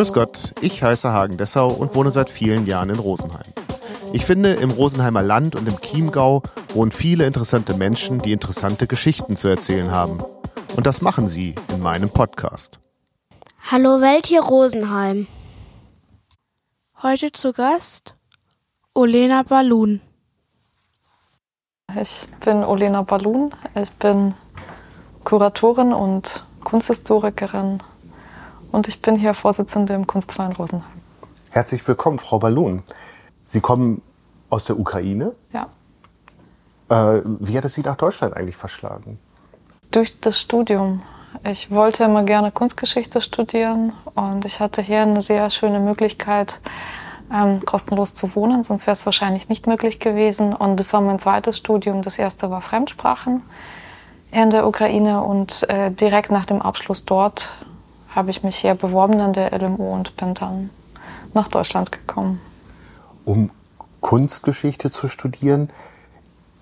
Grüß Gott, ich heiße Hagen Dessau und wohne seit vielen Jahren in Rosenheim. Ich finde, im Rosenheimer Land und im Chiemgau wohnen viele interessante Menschen, die interessante Geschichten zu erzählen haben. Und das machen sie in meinem Podcast. Hallo Welt hier Rosenheim. Heute zu Gast Olena Balun. Ich bin Olena Balun. Ich bin Kuratorin und Kunsthistorikerin und ich bin hier Vorsitzende im Kunstverein Rosenheim. Herzlich willkommen, Frau Balun. Sie kommen aus der Ukraine. Ja. Äh, wie hat es Sie nach Deutschland eigentlich verschlagen? Durch das Studium. Ich wollte immer gerne Kunstgeschichte studieren und ich hatte hier eine sehr schöne Möglichkeit, ähm, kostenlos zu wohnen, sonst wäre es wahrscheinlich nicht möglich gewesen. Und das war mein zweites Studium. Das erste war Fremdsprachen in der Ukraine und äh, direkt nach dem Abschluss dort habe ich mich hier beworben an der LMU und bin dann nach Deutschland gekommen. Um Kunstgeschichte zu studieren,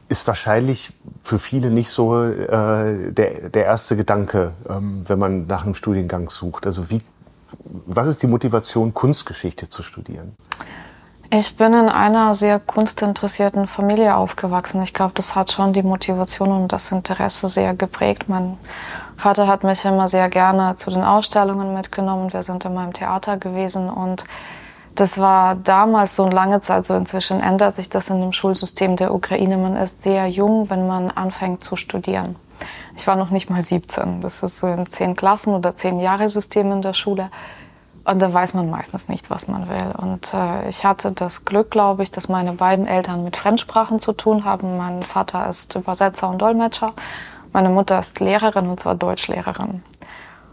ist wahrscheinlich für viele nicht so äh, der, der erste Gedanke, ähm, wenn man nach einem Studiengang sucht. Also wie, was ist die Motivation, Kunstgeschichte zu studieren? Ich bin in einer sehr kunstinteressierten Familie aufgewachsen. Ich glaube, das hat schon die Motivation und das Interesse sehr geprägt. Mein Vater hat mich immer sehr gerne zu den Ausstellungen mitgenommen. Wir sind immer im Theater gewesen und das war damals so eine lange Zeit, so inzwischen ändert sich das in dem Schulsystem der Ukraine. Man ist sehr jung, wenn man anfängt zu studieren. Ich war noch nicht mal 17. Das ist so im 10 Klassen- oder 10 Jahre System in der Schule. Und da weiß man meistens nicht, was man will. Und äh, ich hatte das Glück, glaube ich, dass meine beiden Eltern mit Fremdsprachen zu tun haben. Mein Vater ist Übersetzer und Dolmetscher. Meine Mutter ist Lehrerin und zwar Deutschlehrerin.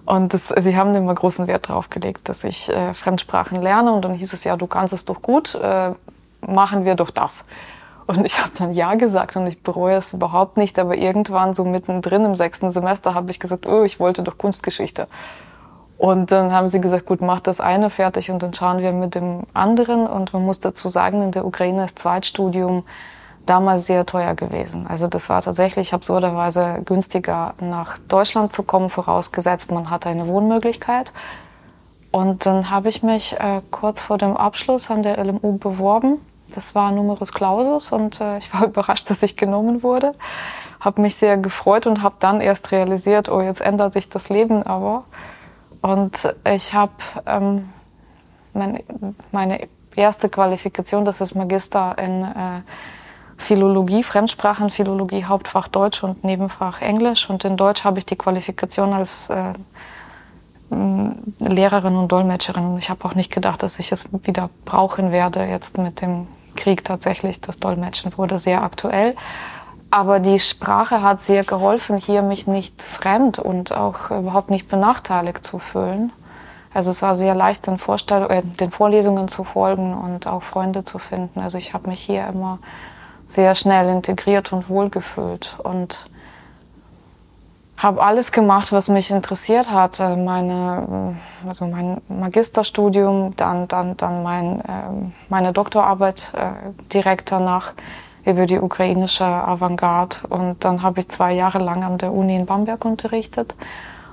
Und das, sie haben immer großen Wert darauf gelegt, dass ich äh, Fremdsprachen lerne. Und dann hieß es, ja, du kannst es doch gut, äh, machen wir doch das. Und ich habe dann Ja gesagt und ich bereue es überhaupt nicht. Aber irgendwann so mittendrin im sechsten Semester habe ich gesagt, oh, ich wollte doch Kunstgeschichte. Und dann haben sie gesagt, gut, mach das eine fertig und dann schauen wir mit dem anderen. Und man muss dazu sagen, in der Ukraine ist Zweitstudium damals sehr teuer gewesen. Also das war tatsächlich absurderweise günstiger, nach Deutschland zu kommen, vorausgesetzt, man hatte eine Wohnmöglichkeit. Und dann habe ich mich äh, kurz vor dem Abschluss an der LMU beworben. Das war Numerus Clausus und äh, ich war überrascht, dass ich genommen wurde. Habe mich sehr gefreut und habe dann erst realisiert, oh, jetzt ändert sich das Leben aber. Und ich habe ähm, mein, meine erste Qualifikation, das ist Magister in äh, Philologie, Fremdsprachen, Philologie, Hauptfach Deutsch und Nebenfach Englisch. Und in Deutsch habe ich die Qualifikation als äh, Lehrerin und Dolmetscherin. Ich habe auch nicht gedacht, dass ich es wieder brauchen werde. Jetzt mit dem Krieg tatsächlich, das Dolmetschen wurde sehr aktuell. Aber die Sprache hat sehr geholfen, hier mich nicht fremd und auch überhaupt nicht benachteiligt zu fühlen. Also es war sehr leicht, den, Vorstell äh, den Vorlesungen zu folgen und auch Freunde zu finden. Also ich habe mich hier immer sehr schnell integriert und wohlgefühlt und habe alles gemacht, was mich interessiert hatte. Meine, also mein Magisterstudium, dann, dann, dann mein, äh, meine Doktorarbeit äh, direkt danach über die ukrainische Avantgarde. Und dann habe ich zwei Jahre lang an der Uni in Bamberg unterrichtet.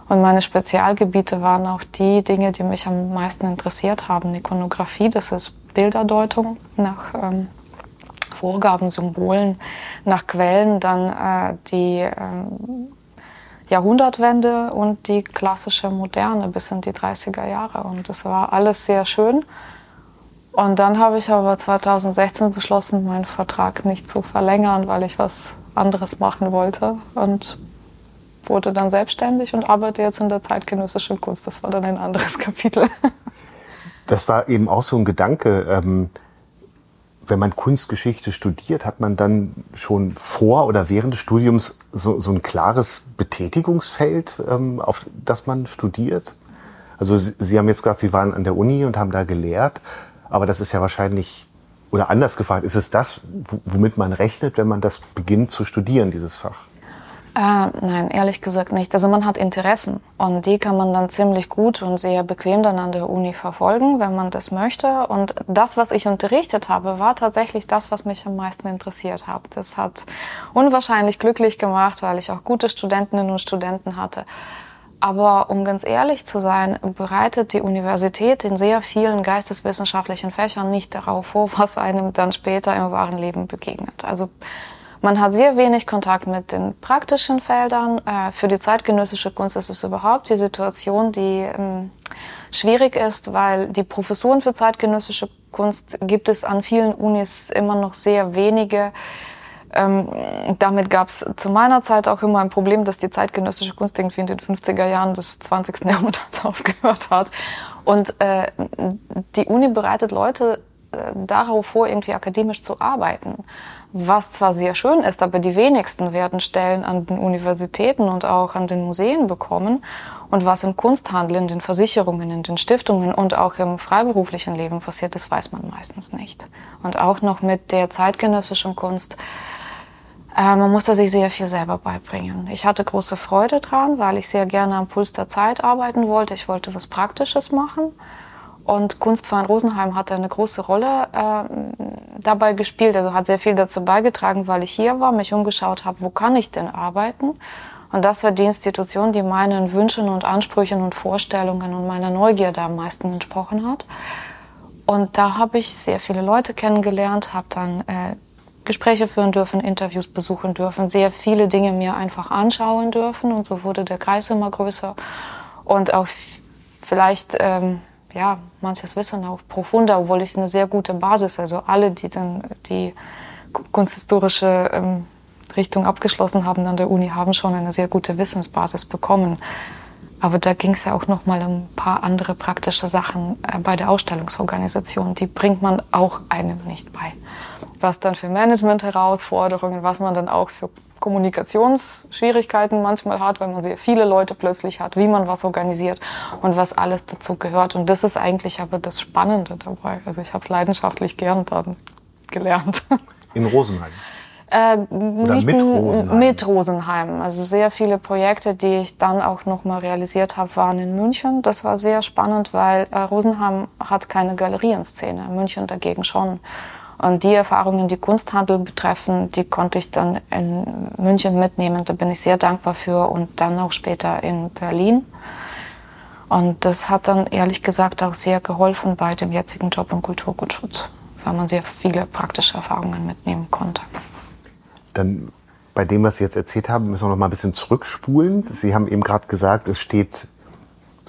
Und meine Spezialgebiete waren auch die Dinge, die mich am meisten interessiert haben. Ikonografie, das ist Bilderdeutung nach ähm, Vorgaben, Symbolen, nach Quellen, dann äh, die ähm, Jahrhundertwende und die klassische Moderne bis in die 30er Jahre. Und das war alles sehr schön. Und dann habe ich aber 2016 beschlossen, meinen Vertrag nicht zu verlängern, weil ich was anderes machen wollte und wurde dann selbstständig und arbeite jetzt in der zeitgenössischen Kunst. Das war dann ein anderes Kapitel. Das war eben auch so ein Gedanke. Ähm, wenn man Kunstgeschichte studiert, hat man dann schon vor oder während des Studiums so, so ein klares Betätigungsfeld, ähm, auf das man studiert? Also Sie, Sie haben jetzt gesagt, Sie waren an der Uni und haben da gelehrt. Aber das ist ja wahrscheinlich, oder anders gefragt, ist es das, womit man rechnet, wenn man das beginnt zu studieren, dieses Fach? Äh, nein, ehrlich gesagt nicht. Also man hat Interessen und die kann man dann ziemlich gut und sehr bequem dann an der Uni verfolgen, wenn man das möchte. Und das, was ich unterrichtet habe, war tatsächlich das, was mich am meisten interessiert hat. Das hat unwahrscheinlich glücklich gemacht, weil ich auch gute Studentinnen und Studenten hatte. aber um ganz ehrlich zu sein, bereitet die Universität in sehr vielen geisteswissenschaftlichen Fächern nicht darauf vor, was einem dann später im wahren Leben begegnet. Also man hat sehr wenig Kontakt mit den praktischen Feldern. Äh, für die zeitgenössische Kunst ist es überhaupt die Situation, die ähm, schwierig ist, weil die Professuren für zeitgenössische Kunst gibt es an vielen Unis immer noch sehr wenige. Ähm, damit gab es zu meiner Zeit auch immer ein Problem, dass die zeitgenössische Kunst irgendwie in den 50er Jahren des 20. Jahrhunderts aufgehört hat. Und äh, die Uni bereitet Leute äh, darauf vor, irgendwie akademisch zu arbeiten. Was zwar sehr schön ist, aber die wenigsten werden Stellen an den Universitäten und auch an den Museen bekommen. Und was im Kunsthandel, in den Versicherungen, in den Stiftungen und auch im freiberuflichen Leben passiert, das weiß man meistens nicht. Und auch noch mit der zeitgenössischen Kunst äh, man musste sich sehr viel selber beibringen. Ich hatte große Freude dran, weil ich sehr gerne am Puls der Zeit arbeiten wollte. Ich wollte was Praktisches machen. Und Kunstverein Rosenheim hatte eine große Rolle äh, dabei gespielt, also hat sehr viel dazu beigetragen, weil ich hier war, mich umgeschaut habe, wo kann ich denn arbeiten? Und das war die Institution, die meinen Wünschen und Ansprüchen und Vorstellungen und meiner Neugierde am meisten entsprochen hat. Und da habe ich sehr viele Leute kennengelernt, habe dann äh, Gespräche führen dürfen, Interviews besuchen dürfen, sehr viele Dinge mir einfach anschauen dürfen und so wurde der Kreis immer größer und auch vielleicht ähm, ja manches Wissen auch profunder, obwohl ich eine sehr gute Basis, also alle, die dann die kunsthistorische ähm, Richtung abgeschlossen haben an der Uni, haben schon eine sehr gute Wissensbasis bekommen. Aber da ging es ja auch noch mal um ein paar andere praktische Sachen äh, bei der Ausstellungsorganisation. Die bringt man auch einem nicht bei was dann für Management-Herausforderungen, was man dann auch für Kommunikationsschwierigkeiten manchmal hat, weil man sehr viele Leute plötzlich hat, wie man was organisiert und was alles dazu gehört. Und das ist eigentlich aber das Spannende dabei. Also ich habe es leidenschaftlich gern dann gelernt. In Rosenheim? Äh, nicht mit Rosenheim. mit Rosenheim. Also sehr viele Projekte, die ich dann auch nochmal realisiert habe, waren in München. Das war sehr spannend, weil äh, Rosenheim hat keine Galerienszene, München dagegen schon. Und die Erfahrungen, die Kunsthandel betreffen, die konnte ich dann in München mitnehmen. Da bin ich sehr dankbar für und dann auch später in Berlin. Und das hat dann ehrlich gesagt auch sehr geholfen bei dem jetzigen Job im Kulturgutschutz, weil man sehr viele praktische Erfahrungen mitnehmen konnte. Dann bei dem, was Sie jetzt erzählt haben, müssen wir noch mal ein bisschen zurückspulen. Sie haben eben gerade gesagt, es steht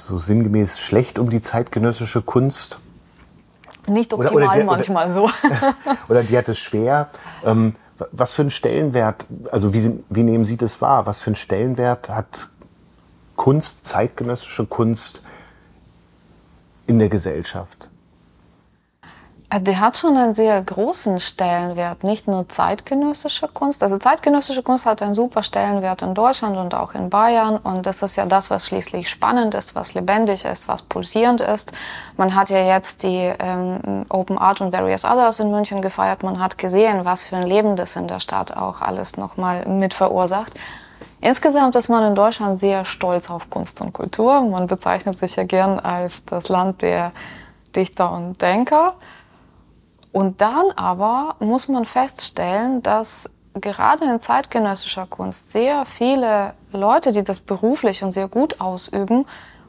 so sinngemäß schlecht um die zeitgenössische Kunst nicht optimal oder, oder der, manchmal oder, so. oder die hat es schwer. Ähm, was für einen Stellenwert, also wie, wie nehmen Sie das wahr? Was für einen Stellenwert hat Kunst, zeitgenössische Kunst in der Gesellschaft? Äh, der hat schon einen sehr großen Stellenwert, nicht nur zeitgenössische Kunst. Also zeitgenössische Kunst hat einen super Stellenwert in Deutschland und auch in Bayern. Und das ist ja das, was schließlich spannend ist, was lebendig ist, was pulsierend ist. Man hat ja jetzt die ähm, Open Art und Various Others in München gefeiert. Man hat gesehen, was für ein Leben das in der Stadt auch alles nochmal mit verursacht. Insgesamt ist man in Deutschland sehr stolz auf Kunst und Kultur. Man bezeichnet sich ja gern als das Land der Dichter und Denker. Und dann aber muss man feststellen, dass gerade in zeitgenössischer Kunst sehr viele Leute, die das beruflich und sehr gut ausüben,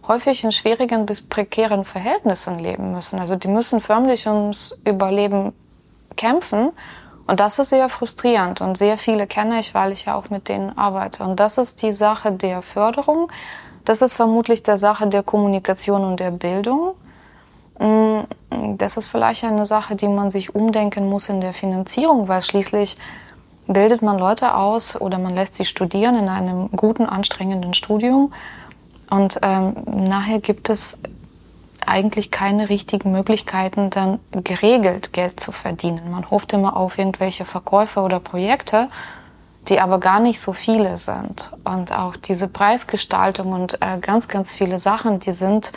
häufig in schwierigen bis prekären Verhältnissen leben müssen. Also die müssen förmlich ums Überleben kämpfen. Und das ist sehr frustrierend. Und sehr viele kenne ich, weil ich ja auch mit denen arbeite. Und das ist die Sache der Förderung. Das ist vermutlich der Sache der Kommunikation und der Bildung. Mm, das ist vielleicht eine Sache, die man sich umdenken muss in der Finanzierung, weil schließlich bildet man Leute aus oder man lässt sie studieren in einem guten, anstrengenden Studium. Und ähm, nachher gibt es eigentlich keine richtigen Möglichkeiten, dann geregelt Geld zu verdienen. Man hofft immer auf irgendwelche Verkäufe oder Projekte, die aber gar nicht so viele sind. Und auch diese Preisgestaltung und äh, ganz, ganz viele Sachen, die sind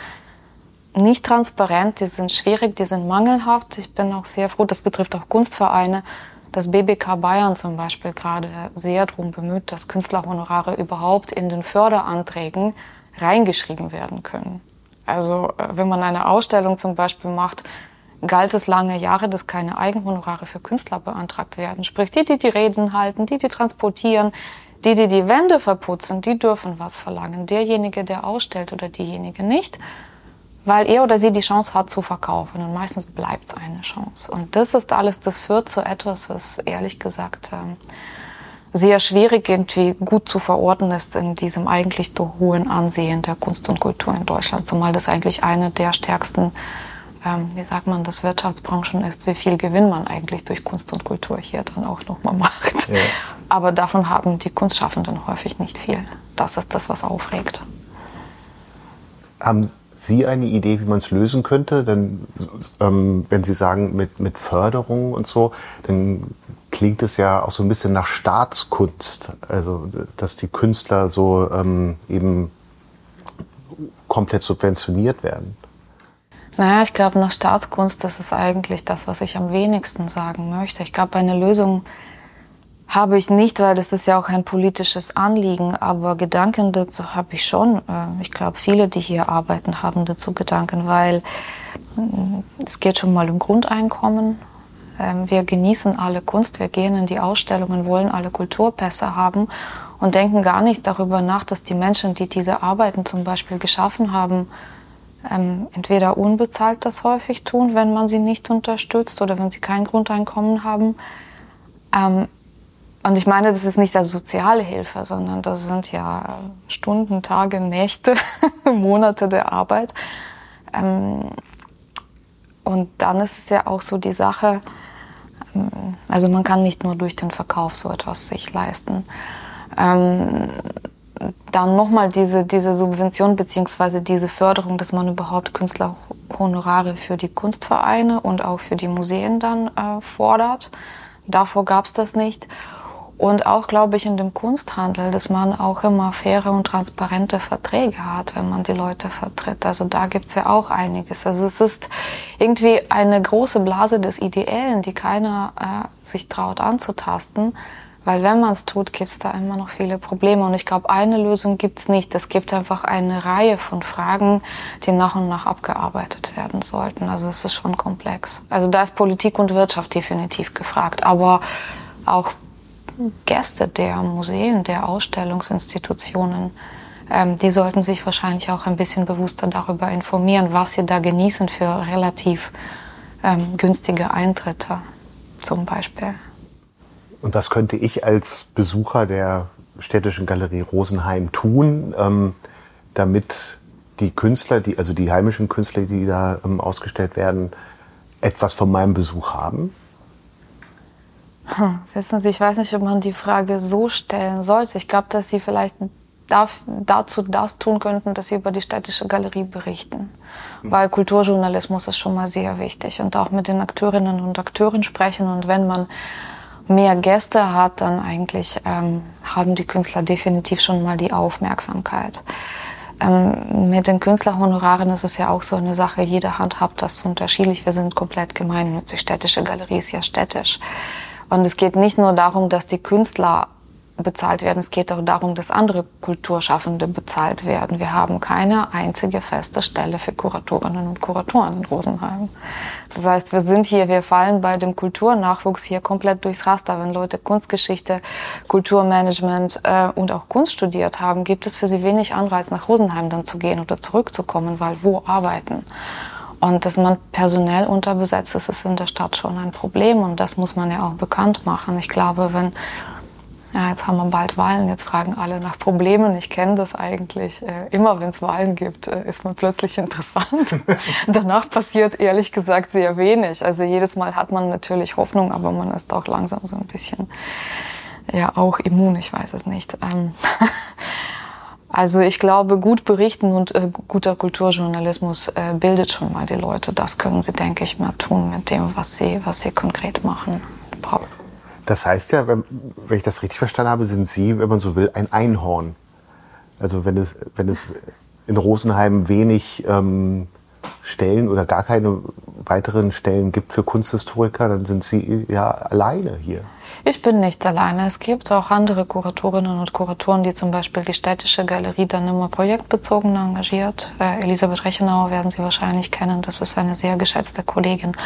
nicht transparent, die sind schwierig, die sind mangelhaft. Ich bin auch sehr froh, das betrifft auch Kunstvereine, dass BBK Bayern zum Beispiel gerade sehr darum bemüht, dass Künstlerhonorare überhaupt in den Förderanträgen reingeschrieben werden können. Also äh, wenn man eine Ausstellung zum Beispiel macht, galt es lange Jahre, dass keine Eigenhonorare für Künstler beantragt werden. Sprich, die, die die Reden halten, die, die transportieren, Die, die die Wände verputzen, die dürfen was verlangen. Derjenige, der ausstellt oder diejenige nicht, weil er oder sie die Chance hat zu verkaufen. Und meistens bleibt es eine Chance. Und das ist alles, das führt zu etwas, was ehrlich gesagt ähm, sehr schwierig irgendwie gut zu verorten ist in diesem eigentlich so hohen Ansehen der Kunst und Kultur in Deutschland. Zumal das eigentlich eine der stärksten, ähm, wie sagt man, das Wirtschaftsbranchen ist, wie viel Gewinn man eigentlich durch Kunst und Kultur hier dann auch nochmal macht. Ja. Aber davon haben die Kunstschaffenden häufig nicht viel. Das ist das, was aufregt. Haben Sie eine Idee, wie man es lösen könnte? Denn ähm, wenn Sie sagen mit, mit Förderung und so, dann klingt es ja auch so ein bisschen nach Staatskunst. Also dass die Künstler so ähm, eben komplett subventioniert werden. Naja, ich glaube, nach Staatskunst, das ist eigentlich das, was ich am wenigsten sagen möchte. Ich glaube, eine Lösung habe ich nicht, weil das ist ja auch ein politisches Anliegen, aber Gedanken dazu habe ich schon. Äh, ich glaube, viele, die hier arbeiten, haben dazu Gedanken, weil mm, es geht schon mal um Grundeinkommen. Ähm, wir genießen alle Kunst, wir gehen in die Ausstellungen, wollen alle Kulturpässe haben und denken gar nicht darüber nach, dass die Menschen, die diese Arbeiten zum Beispiel geschaffen haben, ähm, entweder unbezahlt das häufig tun, wenn man sie nicht unterstützt oder wenn sie kein Grundeinkommen haben ähm, und ich meine, das ist nicht als soziale Hilfe, sondern das sind ja Stunden, Tage, Nächte, Monate der Arbeit. Ähm, und dann ist es ja auch so die Sache, ähm, also man kann nicht nur durch den Verkauf so etwas sich leisten. Ähm, dann nochmal diese, diese Subvention beziehungsweise diese Förderung, dass man überhaupt Künstlerhonorare für die Kunstvereine und auch für die Museen dann äh, fordert. Davor gab es das nicht. Und auch, glaube ich, in dem Kunsthandel, dass man auch immer faire und transparente Verträge hat, wenn man die Leute vertritt. Also da gibt's ja auch einiges. Also es ist irgendwie eine große Blase des Ideellen, die keiner äh, sich traut anzutasten. Weil wenn man es tut, gibt's da immer noch viele Probleme. Und ich glaube, eine Lösung gibt's nicht. Es gibt einfach eine Reihe von Fragen, die nach und nach abgearbeitet werden sollten. Also es ist schon komplex. Also da ist Politik und Wirtschaft definitiv gefragt. Aber auch Gäste der Museen, der Ausstellungsinstitutionen, ähm, die sollten sich wahrscheinlich auch ein bisschen bewusster darüber informieren, was sie da genießen für relativ ähm, günstige Eintritte zum Beispiel. Und was könnte ich als Besucher der Städtischen Galerie Rosenheim tun, ähm, damit die Künstler, die, also die heimischen Künstler, die da ähm, ausgestellt werden, etwas von meinem Besuch haben? Hm, wissen Sie, ich weiß nicht, ob man die Frage so stellen sollte. Ich glaube, dass Sie vielleicht darf, dazu das tun könnten, dass Sie über die städtische Galerie berichten. Mhm. Weil Kulturjournalismus ist schon mal sehr wichtig und auch mit den Akteurinnen und Akteuren sprechen. Und wenn man mehr Gäste hat, dann eigentlich ähm, haben die Künstler definitiv schon mal die Aufmerksamkeit. Ähm, mit den Künstlerhonoraren ist es ja auch so eine Sache, jede Hand hat das unterschiedlich. Wir sind komplett gemeinnützig. Städtische Galerie ist ja städtisch. Und es geht nicht nur darum, dass die Künstler bezahlt werden, es geht auch darum, dass andere Kulturschaffende bezahlt werden. Wir haben keine einzige feste Stelle für Kuratorinnen und Kuratoren in Rosenheim. Das heißt, wir sind hier, wir fallen bei dem Kulturnachwuchs hier komplett durchs Raster. Wenn Leute Kunstgeschichte, Kulturmanagement äh, und auch Kunst studiert haben, gibt es für sie wenig Anreiz, nach Rosenheim dann zu gehen oder zurückzukommen, weil wo arbeiten? Und dass man personell unterbesetzt ist, ist in der Stadt schon ein Problem und das muss man ja auch bekannt machen. Ich glaube, wenn, ja, jetzt haben wir bald Wahlen, jetzt fragen alle nach Problemen. Ich kenne das eigentlich. Äh, immer wenn es Wahlen gibt, äh, ist man plötzlich interessant. Danach passiert ehrlich gesagt sehr wenig. Also jedes Mal hat man natürlich Hoffnung, aber man ist auch langsam so ein bisschen, ja, auch immun, ich weiß es nicht. Ähm Also ich glaube, gut berichten und äh, guter Kulturjournalismus äh, bildet schon mal die Leute. Das können sie, denke ich, mal tun mit dem, was sie, was sie konkret machen. Das heißt ja, wenn, wenn ich das richtig verstanden habe, sind Sie, wenn man so will, ein Einhorn. Also wenn es, wenn es in Rosenheim wenig ähm, Stellen oder gar keine weiteren Stellen gibt für Kunsthistoriker, dann sind Sie ja alleine hier. Ich bin nicht alleine. Es gibt auch andere Kuratorinnen und Kuratoren, die zum Beispiel die Städtische Galerie dann immer projektbezogen engagiert. Äh, Elisabeth Rechenauer werden Sie wahrscheinlich kennen. Das ist eine sehr geschätzte Kollegin.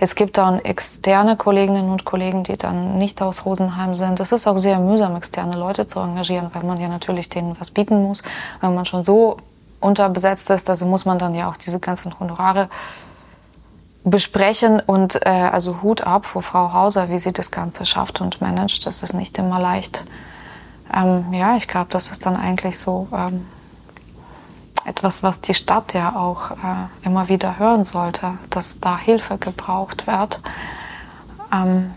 Es gibt dann externe Kolleginnen und Kollegen, die dann nicht aus Rosenheim sind. Es ist auch sehr mühsam, externe Leute zu engagieren, weil man ja natürlich denen was bieten muss. Wenn man schon so unterbesetzt ist, also muss man dann ja auch diese ganzen Honorare besprechen und äh, also Hut ab vor Frau Hauser, wie sie das Ganze schafft und managt. Das ist nicht immer leicht. Ähm, ja, ich glaube, das ist dann eigentlich so ähm, etwas, was die Stadt ja auch äh, immer wieder hören sollte, dass da Hilfe gebraucht wird. Ähm,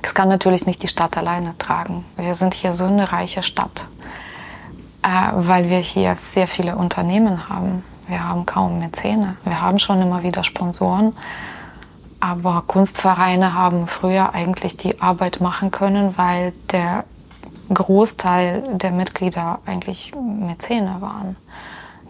das kann natürlich nicht die Stadt alleine tragen. Wir sind hier so eine reiche Stadt, äh, weil wir hier sehr viele Unternehmen haben. Wir haben kaum Mäzene. Wir haben schon immer wieder Sponsoren. Aber Kunstvereine haben früher eigentlich die Arbeit machen können, weil der Großteil der Mitglieder eigentlich Mäzene waren,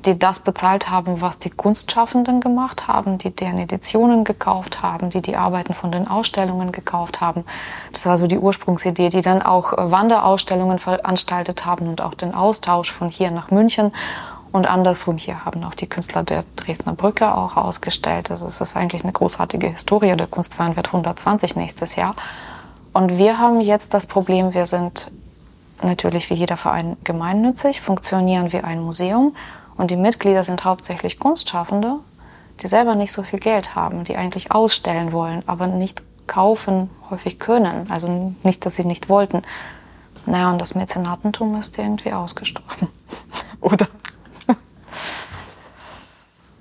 die das bezahlt haben, was die Kunstschaffenden gemacht haben, die deren Editionen gekauft haben, die die Arbeiten von den Ausstellungen gekauft haben. Das war so die Ursprungsidee, die dann auch Wanderausstellungen veranstaltet haben und auch den Austausch von hier nach München und andersrum, hier haben auch die Künstler der Dresdner Brücke auch ausgestellt. Also es ist eigentlich eine großartige Historie. Der Kunstverein wird 120 nächstes Jahr. Und wir haben jetzt das Problem, wir sind natürlich wie jeder Verein gemeinnützig, funktionieren wie ein Museum. Und die Mitglieder sind hauptsächlich Kunstschaffende, die selber nicht so viel Geld haben, die eigentlich ausstellen wollen, aber nicht kaufen häufig können. Also nicht, dass sie nicht wollten. Naja, und das Mäzenatentum ist irgendwie ausgestorben. Oder?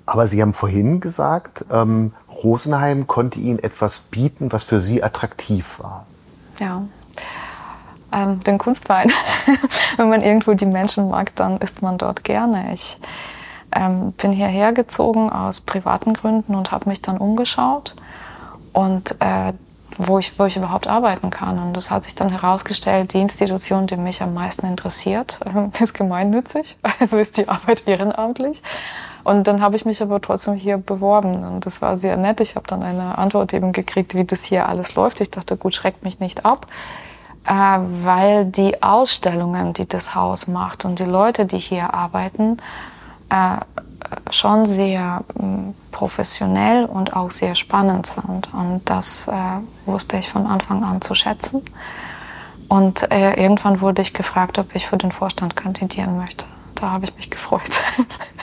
Aber Sie haben vorhin gesagt, ähm, Rosenheim konnte Ihnen etwas bieten, was für Sie attraktiv war. Ja. Ähm, den Kunstverein. Wenn man irgendwo die Menschen mag, dann ist man dort gerne. Ich ähm, bin hierher gezogen aus privaten Gründen und habe mich dann umgeschaut und äh, wo ich, wo ich überhaupt arbeiten kann. Und das hat sich dann herausgestellt, die Institution, die mich am meisten interessiert, äh, ist gemeinnützig, also ist die Arbeit ehrenamtlich. Und dann habe ich mich aber trotzdem hier beworben und das war sehr nett. Ich habe dann eine Antwort eben gekriegt, wie das hier alles läuft. Ich dachte, gut, schreckt mich nicht ab, äh, weil die Ausstellungen, die das Haus macht und die Leute, die hier arbeiten, äh, schon sehr äh, professionell und auch sehr spannend sind. Und das äh, wusste ich von Anfang an zu schätzen. Und äh, irgendwann wurde ich gefragt, ob ich für den Vorstand kandidieren möchte. Da habe ich mich gefreut.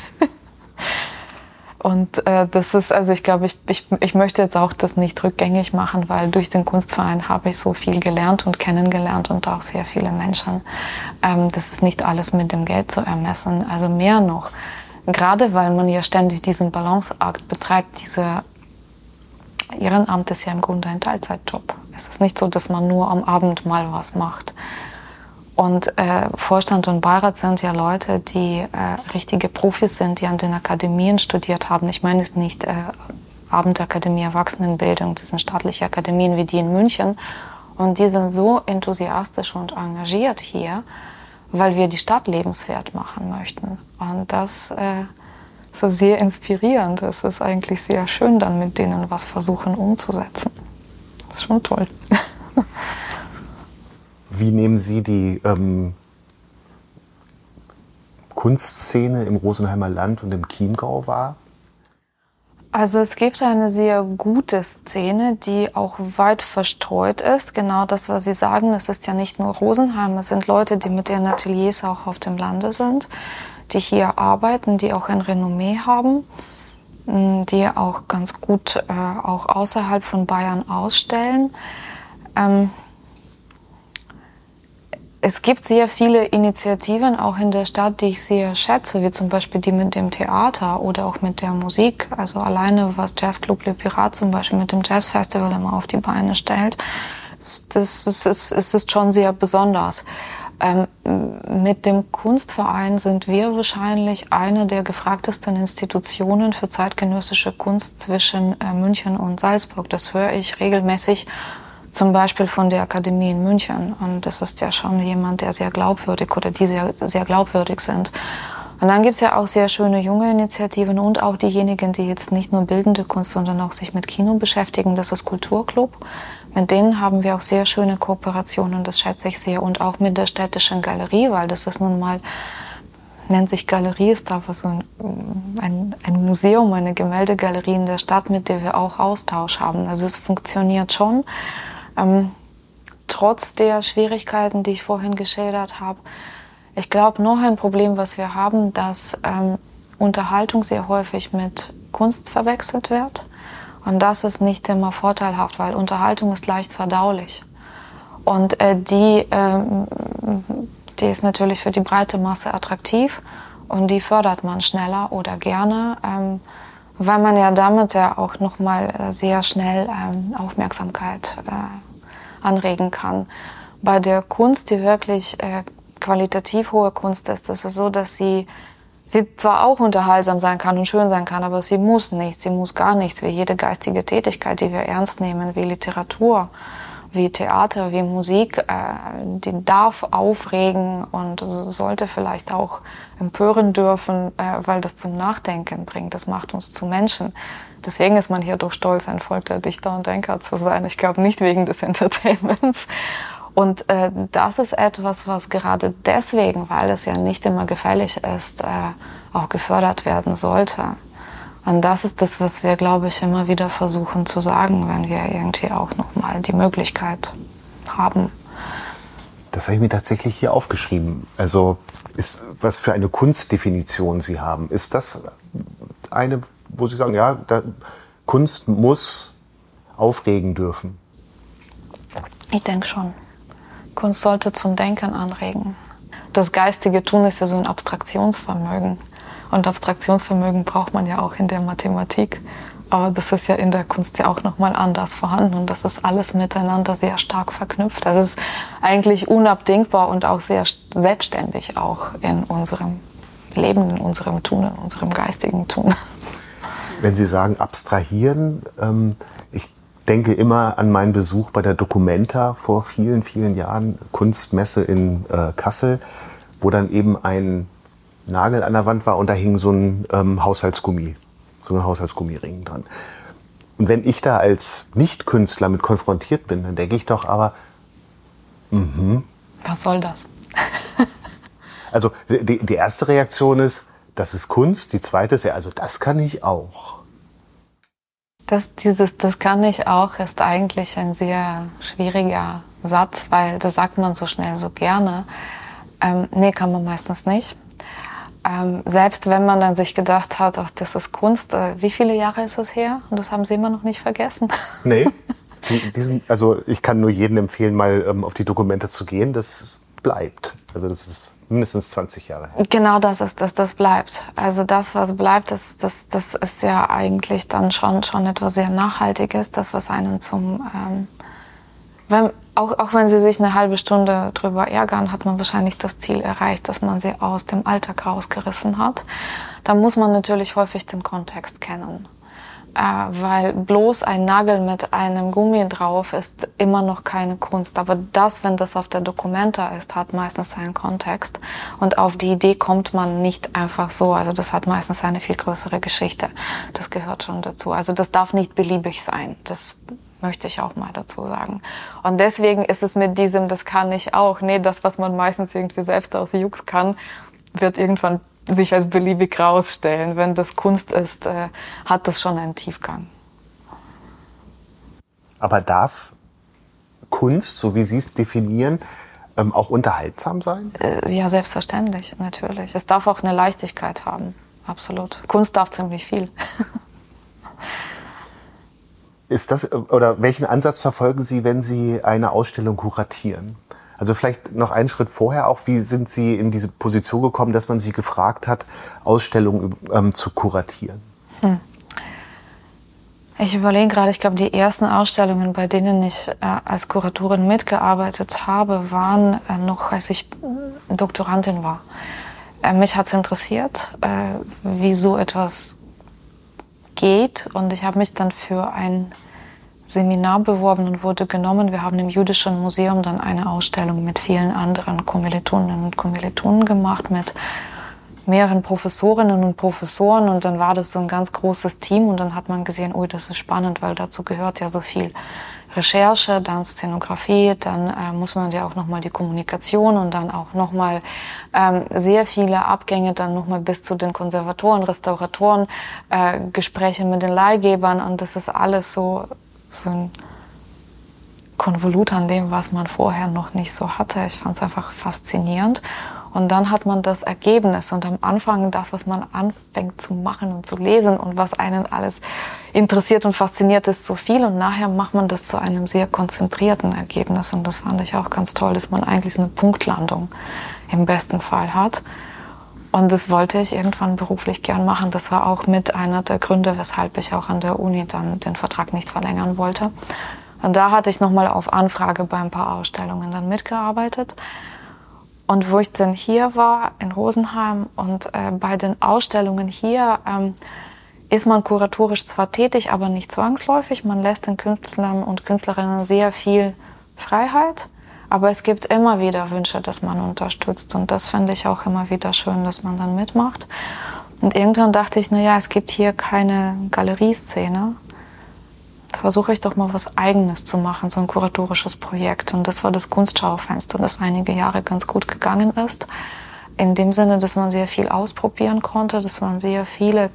Und äh, das ist, also ich glaube, ich, ich, ich möchte jetzt auch das nicht rückgängig machen, weil durch den Kunstverein habe ich so viel gelernt und kennengelernt und auch sehr viele Menschen. Ähm, das ist nicht alles mit dem Geld zu ermessen, also mehr noch. Gerade weil man ja ständig diesen Balanceakt betreibt, dieser Ehrenamt ist ja im Grunde ein Teilzeitjob. Es ist nicht so, dass man nur am Abend mal was macht. Und äh, Vorstand und Beirat sind ja Leute, die äh, richtige Profis sind, die an den Akademien studiert haben. Ich meine es nicht äh, Abendakademie Erwachsenenbildung, das sind staatliche Akademien wie die in München. Und die sind so enthusiastisch und engagiert hier, weil wir die Stadt lebenswert machen möchten. Und das äh, ist sehr inspirierend. Es ist eigentlich sehr schön, dann mit denen was versuchen umzusetzen. Das ist schon toll. Wie nehmen Sie die ähm, Kunstszene im Rosenheimer Land und im Chiemgau wahr? Also es gibt eine sehr gute Szene, die auch weit verstreut ist. Genau das, was Sie sagen, es ist ja nicht nur Rosenheim, es sind Leute, die mit ihren Ateliers auch auf dem Lande sind, die hier arbeiten, die auch ein Renommee haben, die auch ganz gut äh, auch außerhalb von Bayern ausstellen. Ähm, es gibt sehr viele Initiativen auch in der Stadt, die ich sehr schätze, wie zum Beispiel die mit dem Theater oder auch mit der Musik. Also alleine was Jazzclub Le Pirat zum Beispiel mit dem Jazzfestival immer auf die Beine stellt, das, das, ist, das ist schon sehr besonders. Ähm, mit dem Kunstverein sind wir wahrscheinlich eine der gefragtesten Institutionen für zeitgenössische Kunst zwischen äh, München und Salzburg. Das höre ich regelmäßig zum Beispiel von der Akademie in München. Und das ist ja schon jemand, der sehr glaubwürdig oder die sehr, sehr glaubwürdig sind. Und dann gibt es ja auch sehr schöne junge Initiativen und auch diejenigen, die jetzt nicht nur bildende Kunst, sondern auch sich mit Kino beschäftigen. Das ist Kulturclub. Mit denen haben wir auch sehr schöne Kooperationen, das schätze ich sehr. Und auch mit der städtischen Galerie, weil das ist nun mal, nennt sich Galerie, ist einfach so ein, ein, ein Museum, eine Gemäldegalerie in der Stadt, mit der wir auch Austausch haben. Also es funktioniert schon. Ähm, trotz der Schwierigkeiten, die ich vorhin geschildert habe, ich glaube, noch ein Problem, was wir haben, dass ähm, Unterhaltung sehr häufig mit Kunst verwechselt wird. Und das ist nicht immer vorteilhaft, weil Unterhaltung ist leicht verdaulich. Und äh, die, ähm, die ist natürlich für die breite Masse attraktiv und die fördert man schneller oder gerne, ähm, weil man ja damit ja auch nochmal äh, sehr schnell ähm, Aufmerksamkeit äh, anregen kann. Bei der Kunst, die wirklich äh, qualitativ hohe Kunst ist, ist es so, dass sie, sie zwar auch unterhaltsam sein kann und schön sein kann, aber sie muss nichts, sie muss gar nichts, wie jede geistige Tätigkeit, die wir ernst nehmen, wie Literatur, wie Theater, wie Musik, äh, die darf aufregen und sollte vielleicht auch empören dürfen, äh, weil das zum Nachdenken bringt. Das macht uns zu Menschen. Deswegen ist man hier doch stolz, ein Volk der Dichter und Denker zu sein. Ich glaube nicht wegen des Entertainments. Und äh, das ist etwas, was gerade deswegen, weil es ja nicht immer gefällig ist, äh, auch gefördert werden sollte. Und das ist das, was wir, glaube ich, immer wieder versuchen zu sagen, wenn wir irgendwie auch nochmal die Möglichkeit haben. Das habe ich mir tatsächlich hier aufgeschrieben. Also ist, was für eine Kunstdefinition Sie haben. Ist das eine, wo Sie sagen, ja, da, Kunst muss aufregen dürfen? Ich denke schon. Kunst sollte zum Denken anregen. Das geistige Tun ist ja so ein Abstraktionsvermögen. Und Abstraktionsvermögen braucht man ja auch in der Mathematik. Aber das ist ja in der Kunst ja auch nochmal anders vorhanden. Und das ist alles miteinander sehr stark verknüpft. Das ist eigentlich unabdingbar und auch sehr selbstständig auch in unserem Leben, in unserem Tun, in unserem geistigen Tun. Wenn Sie sagen abstrahieren, ähm, ich denke immer an meinen Besuch bei der Documenta vor vielen, vielen Jahren, Kunstmesse in äh, Kassel, wo dann eben ein Nagel an der Wand war und da hing so ein ähm, Haushaltsgummi, so ein Haushaltsgummiring dran. Und wenn ich da als Nicht-Künstler mit konfrontiert bin, dann denke ich doch aber, mhm. Was soll das? also die, die erste Reaktion ist, das ist Kunst. Die zweite ist ja, also das kann ich auch. Das, dieses, das kann ich auch, ist eigentlich ein sehr schwieriger Satz, weil das sagt man so schnell so gerne. Ähm, nee, kann man meistens nicht. Ähm, selbst wenn man dann sich gedacht hat, ach, das ist Kunst, äh, wie viele Jahre ist es her? Und das haben Sie immer noch nicht vergessen. Nee. Die, diesen, also ich kann nur jedem empfehlen, mal ähm, auf die Dokumente zu gehen. Das bleibt. Also das ist mindestens 20 Jahre her. Genau das ist das, das bleibt. Also das, was bleibt, das, das, das ist ja eigentlich dann schon, schon etwas sehr Nachhaltiges, das, was einen zum, ähm, wenn, auch, auch wenn sie sich eine halbe Stunde drüber ärgern, hat man wahrscheinlich das Ziel erreicht, dass man sie aus dem Alltag rausgerissen hat. Da muss man natürlich häufig den Kontext kennen äh, weil bloß ein Nagel mit einem Gummi drauf ist immer noch keine Kunst. Aber das, wenn das auf der Dokumenta ist, hat meistens einen Kontext. Und auf die Idee kommt man nicht einfach so. Also das hat meistens eine viel größere Geschichte. Das gehört schon dazu. Also das darf nicht beliebig sein. Das möchte ich auch mal dazu sagen. Und deswegen ist es mit diesem, das kann ich auch. Nee, das, was man meistens irgendwie selbst aus Jux kann, wird irgendwann sich als beliebig rausstellen. Wenn das Kunst ist, äh, hat das schon einen Tiefgang. Aber darf Kunst, so wie Sie es definieren, ähm, auch unterhaltsam sein? Äh, ja, selbstverständlich, natürlich. Es darf auch eine Leichtigkeit haben, absolut. Kunst darf ziemlich viel. Ist das, oder welchen Ansatz verfolgen Sie, wenn Sie eine Ausstellung kuratieren? Also vielleicht noch einen Schritt vorher auch, wie sind Sie in diese Position gekommen, dass man Sie gefragt hat, Ausstellungen ähm, zu kuratieren? Hm. Ich überlege gerade, ich glaube, die ersten Ausstellungen, bei denen ich äh, als Kuratorin mitgearbeitet habe, waren äh, noch, als ich Doktorandin war. Äh, mich hat es interessiert, äh, wie so etwas geht und ich habe mich dann für ein Seminar beworben und wurde genommen. Wir haben im Jüdischen Museum dann eine Ausstellung mit vielen anderen Kommilitoninnen und Kommilitonen gemacht, mit mehreren Professorinnen und Professoren. Und dann war das so ein ganz großes Team. Und dann hat man gesehen, ui, das ist spannend, weil dazu gehört ja so viel Recherche, dann Szenografie, dann äh, muss man ja auch nochmal die Kommunikation und dann auch nochmal ähm, sehr viele Abgänge, dann nochmal bis zu den Konservatoren, Restauratoren, äh, Gespräche mit den Leihgebern. Und das ist alles so, so ein Konvolut an dem, was man vorher noch nicht so hatte. Ich fand es einfach faszinierend. Und dann hat man das Ergebnis und am Anfang das, was man anfängt zu machen und zu lesen und was einen alles interessiert und fasziniert, ist so viel. Und nachher macht man das zu einem sehr konzentrierten Ergebnis. Und das fand ich auch ganz toll, dass man eigentlich eine Punktlandung im besten Fall hat. Und das wollte ich irgendwann beruflich gern machen. Das war auch mit einer der Gründe, weshalb ich auch an der Uni dann den Vertrag nicht verlängern wollte. Und da hatte ich nochmal auf Anfrage bei ein paar Ausstellungen dann mitgearbeitet. Und wo ich dann hier war, in Rosenheim und äh, bei den Ausstellungen hier, ähm, ist man kuratorisch zwar tätig, aber nicht zwangsläufig. Man lässt den Künstlern und Künstlerinnen sehr viel Freiheit. Aber es gibt immer wieder Wünsche, dass man unterstützt. Und das finde ich auch immer wieder schön, dass man dann mitmacht. Und irgendwann dachte ich, na ja, es gibt hier keine Galerieszene versuche ich doch mal was Eigenes zu machen, so ein kuratorisches Projekt. Und das war das Kunstschaufenster, das einige Jahre ganz gut gegangen ist. In dem Sinne, dass man sehr viel ausprobieren konnte, dass man sehr viele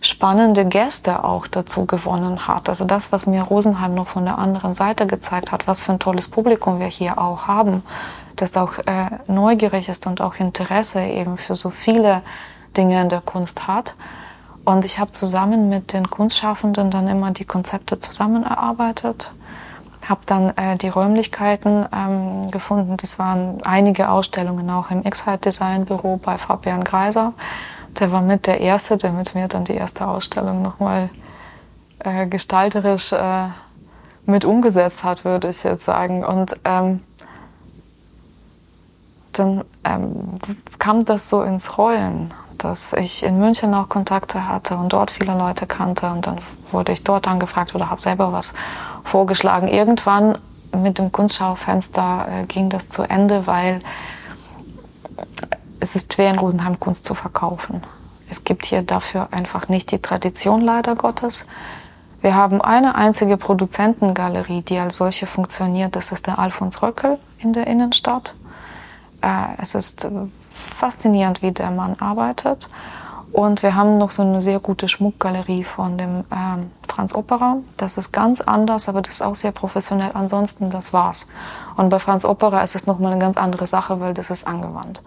spannende Gäste auch dazu gewonnen hat. Also das, was mir Rosenheim noch von der anderen Seite gezeigt hat, was für ein tolles Publikum wir hier auch haben, das auch äh, neugierig ist und auch Interesse eben für so viele Dinge in der Kunst hat. Und ich habe zusammen mit den Kunstschaffenden dann immer die Konzepte zusammen erarbeitet, habe dann äh, die Räumlichkeiten ähm, gefunden. Das waren einige Ausstellungen auch im Excite Design Büro bei Fabian Greiser. Der war mit der Erste, der mit mir dann die erste Ausstellung nochmal äh, gestalterisch äh, mit umgesetzt hat, würde ich jetzt sagen. Und ähm, dann ähm, kam das so ins Rollen dass ich in München auch Kontakte hatte und dort viele Leute kannte. Und dann wurde ich dort angefragt oder habe selber was vorgeschlagen. Irgendwann mit dem Kunstschaufenster äh, ging das zu Ende, weil es ist schwer in Rosenheim Kunst zu verkaufen. Es gibt hier dafür einfach nicht die Tradition leider Gottes. Wir haben eine einzige Produzentengalerie, die als solche funktioniert. Das ist der Alfons Röckel in der Innenstadt. Äh, es ist faszinierend, wie der Mann arbeitet. Und wir haben noch so eine sehr gute Schmuckgalerie von dem ähm, Franz Opera. Das ist ganz anders, aber das ist auch sehr professionell. Ansonsten, das war's. Und bei Franz Opera ist es nochmal eine ganz andere Sache, weil das ist angewandt.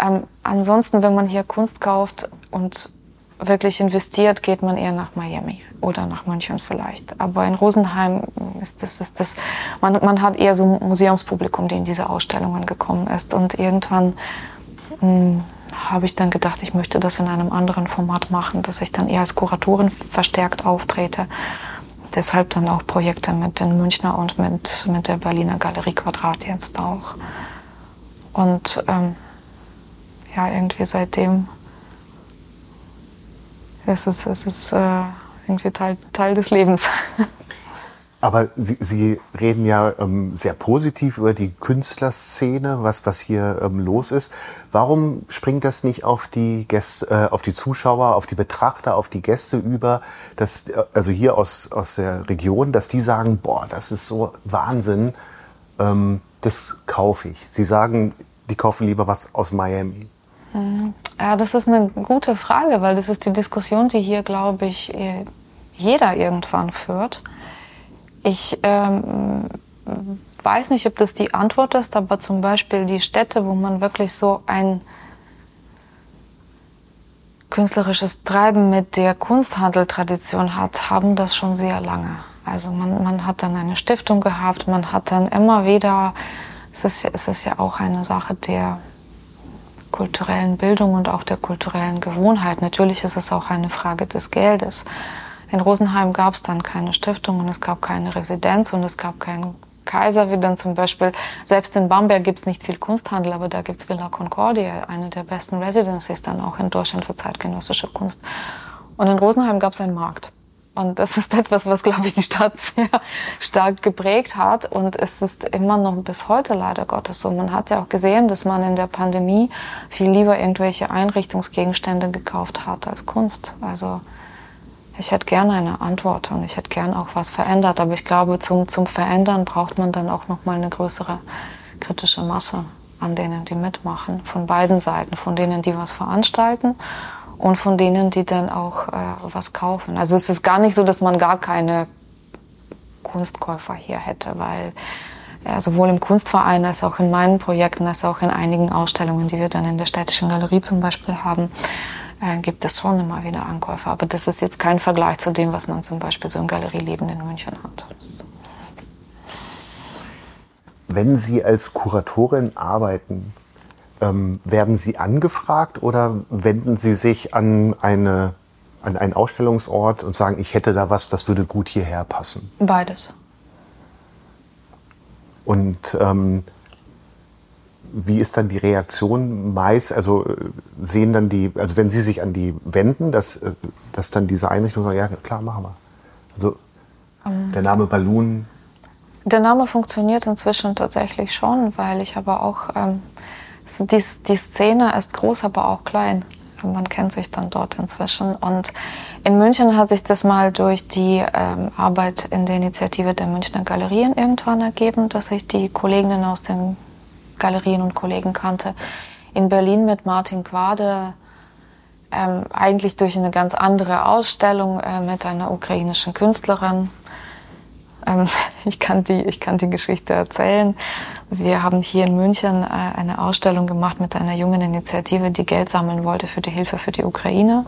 Ähm, ansonsten, wenn man hier Kunst kauft und wirklich investiert, geht man eher nach Miami oder nach München vielleicht. Aber in Rosenheim ist das, ist das man, man hat eher so ein Museumspublikum, die in diese Ausstellungen gekommen ist. Und irgendwann hm, habe ich dann gedacht, ich möchte das in einem anderen Format machen, dass ich dann eher als Kuratorin verstärkt auftrete. Deshalb dann auch Projekte mit den Münchner und mit, mit der Berliner Galerie Quadrat jetzt auch. Und ähm, ja, irgendwie seitdem ist es, es ist, äh, irgendwie Teil, Teil des Lebens. Aber Sie, Sie reden ja ähm, sehr positiv über die Künstlerszene, was, was hier ähm, los ist. Warum springt das nicht auf die Gäste, äh, auf die Zuschauer, auf die Betrachter, auf die Gäste über, dass, äh, also hier aus, aus der Region, dass die sagen, boah, das ist so Wahnsinn, ähm, das kaufe ich. Sie sagen, die kaufen lieber was aus Miami. Ja, das ist eine gute Frage, weil das ist die Diskussion, die hier, glaube ich, äh, jeder irgendwann führt. Ich ähm, weiß nicht, ob das die Antwort ist, aber zum Beispiel die Städte, wo man wirklich so ein künstlerisches Treiben mit der Kunsthandeltradition hat, haben das schon sehr lange. Also man, man hat dann eine Stiftung gehabt, man hat dann immer wieder, es ist, es ist ja auch eine Sache der kulturellen Bildung und auch der kulturellen Gewohnheit. Natürlich ist es auch eine Frage des Geldes. In Rosenheim gab es dann keine Stiftung und es gab keine Residenz und es gab keinen Kaiser, wie dann zum Beispiel, selbst in Bamberg gibt es nicht viel Kunsthandel, aber da gibt es Villa Concordia, eine der besten Residencies dann auch in Deutschland für zeitgenössische Kunst. Und in Rosenheim gab es einen Markt. Und das ist etwas, was, glaube ich, die Stadt sehr stark geprägt hat. Und es ist immer noch bis heute leider Gottes so. Man hat ja auch gesehen, dass man in der Pandemie viel lieber irgendwelche Einrichtungsgegenstände gekauft hat als Kunst. Also ich hätte gerne eine Antwort und ich hätte gerne auch was verändert. Aber ich glaube, zum, zum Verändern braucht man dann auch noch mal eine größere kritische Masse an denen, die mitmachen, von beiden Seiten, von denen, die was veranstalten und von denen, die dann auch äh, was kaufen. Also es ist gar nicht so, dass man gar keine Kunstkäufer hier hätte, weil äh, sowohl im Kunstverein als auch in meinen Projekten, als auch in einigen Ausstellungen, die wir dann in der Städtischen Galerie zum Beispiel haben, äh, gibt es schon immer wieder Ankäufer. Aber das ist jetzt kein Vergleich zu dem, was man zum Beispiel so im Galerieleben in München hat. Wenn Sie als Kuratorin arbeiten, ähm, werden Sie angefragt oder wenden Sie sich an, eine, an einen Ausstellungsort und sagen, ich hätte da was, das würde gut hierher passen? Beides. Und ähm, wie ist dann die Reaktion meist? Also äh, sehen dann die, also wenn Sie sich an die wenden, dass, äh, dass dann diese Einrichtung sagt, ja klar, machen wir. Also ähm. der Name Balloon. Der Name funktioniert inzwischen tatsächlich schon, weil ich aber auch, ähm, die, die Szene ist groß, aber auch klein. Man kennt sich dann dort inzwischen. Und in München hat sich das mal durch die ähm, Arbeit in der Initiative der Münchner Galerien irgendwann ergeben, dass sich die Kolleginnen aus den Galerien und Kollegen kannte. In Berlin mit Martin Quade ähm, eigentlich durch eine ganz andere Ausstellung äh, mit einer ukrainischen Künstlerin. Ähm, ich, kann die, ich kann die Geschichte erzählen. Wir haben hier in München äh, eine Ausstellung gemacht mit einer jungen Initiative, die Geld sammeln wollte für die Hilfe für die Ukraine.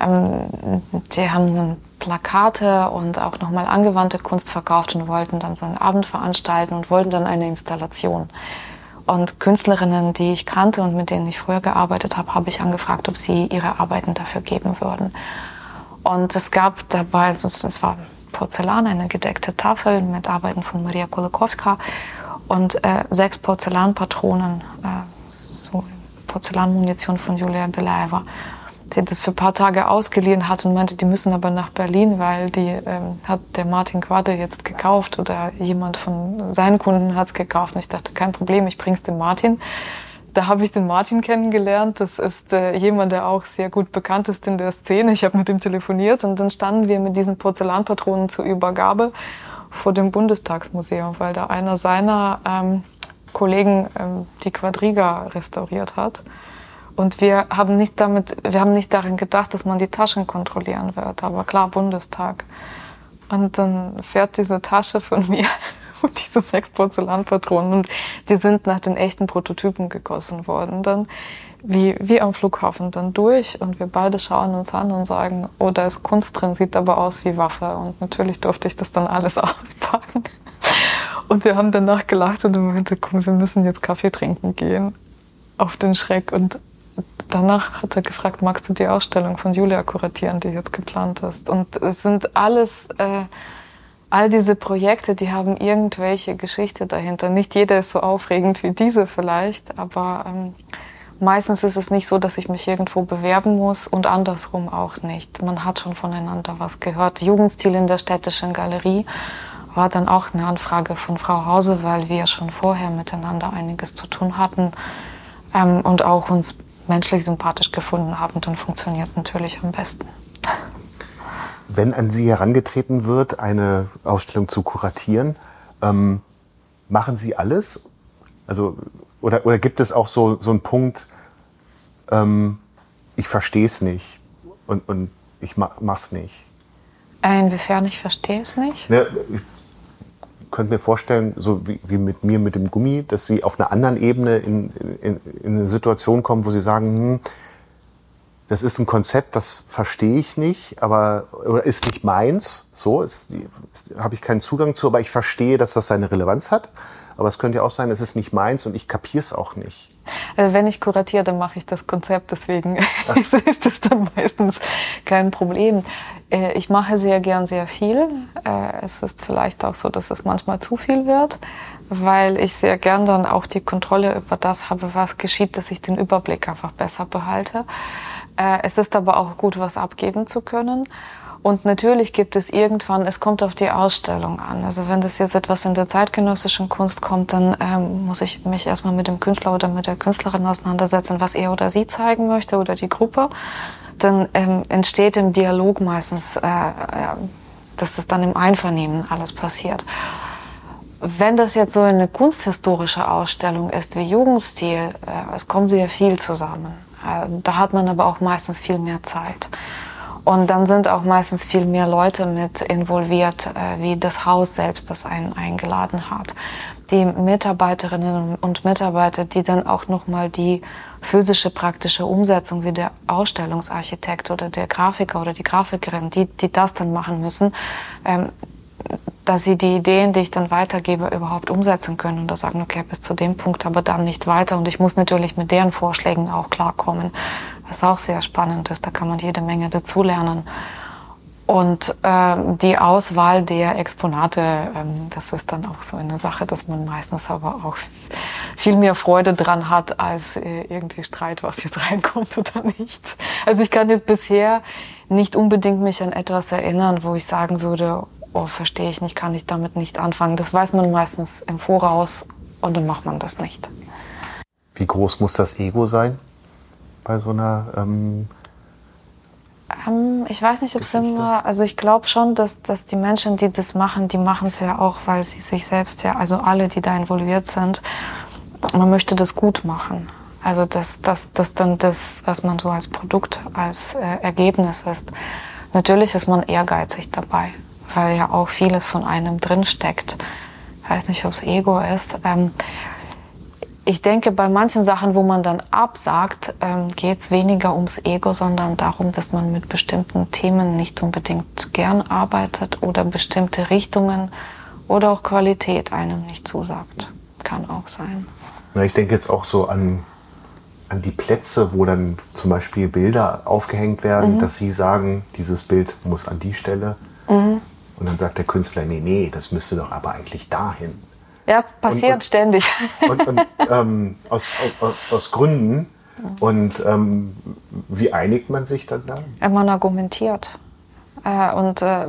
Ähm, die haben dann Plakate und auch nochmal angewandte Kunst verkauft und wollten dann so einen Abend veranstalten und wollten dann eine Installation. Und Künstlerinnen, die ich kannte und mit denen ich früher gearbeitet habe, habe ich angefragt, ob sie ihre Arbeiten dafür geben würden. Und es gab dabei, es war Porzellan, eine gedeckte Tafel mit Arbeiten von Maria Kolakowska und äh, sechs Porzellanpatronen, äh, so Porzellanmunition von Julia Belaeva die das für ein paar Tage ausgeliehen hat und meinte, die müssen aber nach Berlin, weil die ähm, hat der Martin Quade jetzt gekauft oder jemand von seinen Kunden hat es gekauft. Und ich dachte, kein Problem, ich bring's dem Martin. Da habe ich den Martin kennengelernt. Das ist äh, jemand, der auch sehr gut bekannt ist in der Szene. Ich habe mit ihm telefoniert und dann standen wir mit diesen Porzellanpatronen zur Übergabe vor dem Bundestagsmuseum, weil da einer seiner ähm, Kollegen ähm, die Quadriga restauriert hat. Und wir haben nicht damit, wir haben nicht daran gedacht, dass man die Taschen kontrollieren wird. Aber klar, Bundestag. Und dann fährt diese Tasche von mir diese sechs Porzellanpatronen und die sind nach den echten Prototypen gegossen worden. Dann wie, wie am Flughafen dann durch und wir beide schauen uns an und sagen, oh, da ist Kunst drin, sieht aber aus wie Waffe. Und natürlich durfte ich das dann alles auspacken. Und wir haben danach gelacht und meinte, komm, wir müssen jetzt Kaffee trinken gehen. Auf den Schreck. Und danach hat er gefragt, magst du die Ausstellung von Julia kuratieren, die jetzt geplant ist? Und es sind alles, äh, all diese Projekte, die haben irgendwelche Geschichte dahinter. Nicht jeder ist so aufregend wie diese vielleicht, aber ähm, meistens ist es nicht so, dass ich mich irgendwo bewerben muss und andersrum auch nicht. Man hat schon voneinander was gehört. Jugendstil in der städtischen Galerie war dann auch eine Anfrage von Frau Hause, weil wir schon vorher miteinander einiges zu tun hatten ähm, und auch uns menschlich sympathisch gefunden haben, dann funktioniert es natürlich am besten. Wenn an Sie herangetreten wird, eine Ausstellung zu kuratieren, ähm, machen Sie alles? Also, oder, oder gibt es auch so, so einen Punkt, ähm, ich verstehe es nicht und, und ich mach's nicht? Inwiefern ich verstehe es nicht? Ne, ich könnte mir vorstellen, so wie, wie, mit mir mit dem Gummi, dass sie auf einer anderen Ebene in, in, in eine Situation kommen, wo sie sagen, hm, das ist ein Konzept, das verstehe ich nicht, aber oder ist nicht meins. So ist, ist habe ich keinen Zugang zu, aber ich verstehe, dass das seine Relevanz hat. Aber es könnte ja auch sein, es ist nicht meins und ich kapiere es auch nicht. Also wenn ich kuratiere, dann mache ich das Konzept, deswegen ist, ist das dann meistens kein Problem. Äh, ich mache sehr gern sehr viel. Äh, es ist vielleicht auch so, dass es manchmal zu viel wird, weil ich sehr gern dann auch die Kontrolle über das habe, was geschieht, dass ich den Überblick einfach besser behalte. Äh, es ist aber auch gut, was abgeben zu können. Und natürlich gibt es irgendwann, es kommt auf die Ausstellung an. Also wenn das jetzt etwas in der zeitgenössischen Kunst kommt, dann ähm, muss ich mich erstmal mit dem Künstler oder mit der Künstlerin auseinandersetzen, was er oder sie zeigen möchte oder die Gruppe. Dann ähm, entsteht im Dialog meistens, äh, äh, dass es dann im Einvernehmen alles passiert. Wenn das jetzt so eine kunsthistorische Ausstellung ist wie Jugendstil, äh, es kommt sehr viel zusammen. Äh, da hat man aber auch meistens viel mehr Zeit. Und dann sind auch meistens viel mehr Leute mit involviert, äh, wie das Haus selbst, das einen eingeladen hat. Die Mitarbeiterinnen und Mitarbeiter, die dann auch nochmal die physische, praktische Umsetzung wie der Ausstellungsarchitekt oder der Grafiker oder die Grafikerin, die, die das dann machen müssen, ähm, dass sie die Ideen, die ich dann weitergebe, überhaupt umsetzen können und da sagen, okay, bis zu dem Punkt, aber dann nicht weiter. Und ich muss natürlich mit deren Vorschlägen auch klarkommen, was auch sehr spannend ist. Da kann man jede Menge dazulernen. Und äh, die Auswahl der Exponate, ähm, das ist dann auch so eine Sache, dass man meistens aber auch viel mehr Freude dran hat, als äh, irgendwie Streit, was jetzt reinkommt oder nicht. Also ich kann jetzt bisher nicht unbedingt mich an etwas erinnern, wo ich sagen würde, oh, verstehe ich nicht, kann ich damit nicht anfangen. Das weiß man meistens im Voraus und dann macht man das nicht. Wie groß muss das Ego sein bei so einer? Ähm ähm, ich weiß nicht, ob es immer. Also ich glaube schon, dass, dass die Menschen, die das machen, die machen es ja auch, weil sie sich selbst ja, also alle, die da involviert sind, man möchte das gut machen. Also dass das, das dann das, was man so als Produkt, als äh, Ergebnis ist. Natürlich ist man ehrgeizig dabei weil ja auch vieles von einem drinsteckt. Ich weiß nicht, ob es Ego ist. Ähm, ich denke, bei manchen Sachen, wo man dann absagt, ähm, geht es weniger ums Ego, sondern darum, dass man mit bestimmten Themen nicht unbedingt gern arbeitet oder bestimmte Richtungen oder auch Qualität einem nicht zusagt. Kann auch sein. Ja, ich denke jetzt auch so an, an die Plätze, wo dann zum Beispiel Bilder aufgehängt werden, mhm. dass Sie sagen, dieses Bild muss an die Stelle. Mhm. Und dann sagt der Künstler, nee, nee, das müsste doch aber eigentlich dahin. Ja, passiert und, und, ständig. Und, und ähm, aus, aus, aus, Gründen. Und ähm, wie einigt man sich dann da? Man argumentiert. Äh, und äh,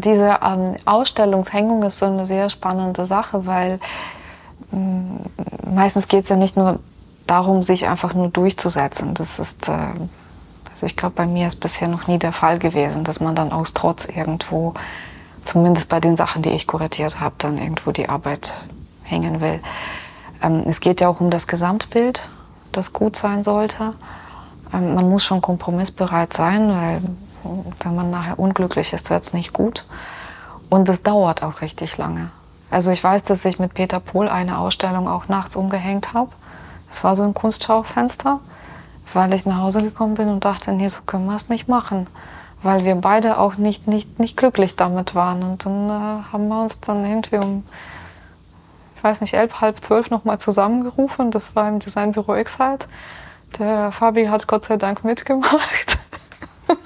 diese ähm, Ausstellungshängung ist so eine sehr spannende Sache, weil äh, meistens geht es ja nicht nur darum, sich einfach nur durchzusetzen. Das ist, äh, also ich glaube, bei mir ist bisher noch nie der Fall gewesen, dass man dann aus Trotz irgendwo zumindest bei den Sachen, die ich kuratiert habe, dann irgendwo die Arbeit hängen will. Ähm, es geht ja auch um das Gesamtbild, das gut sein sollte. Ähm, man muss schon kompromissbereit sein, weil wenn man nachher unglücklich ist, wird es nicht gut. Und es dauert auch richtig lange. Also ich weiß, dass ich mit Peter Pohl eine Ausstellung auch nachts umgehängt habe. Es war so ein Kunstschaufenster, weil ich nach Hause gekommen bin und dachte, nee, so können wir es nicht machen weil wir beide auch nicht, nicht, nicht glücklich damit waren. Und dann äh, haben wir uns dann irgendwie um, ich weiß nicht, elf, halb zwölf nochmal zusammengerufen. Das war im Designbüro X halt. Der Fabi hat Gott sei Dank mitgemacht.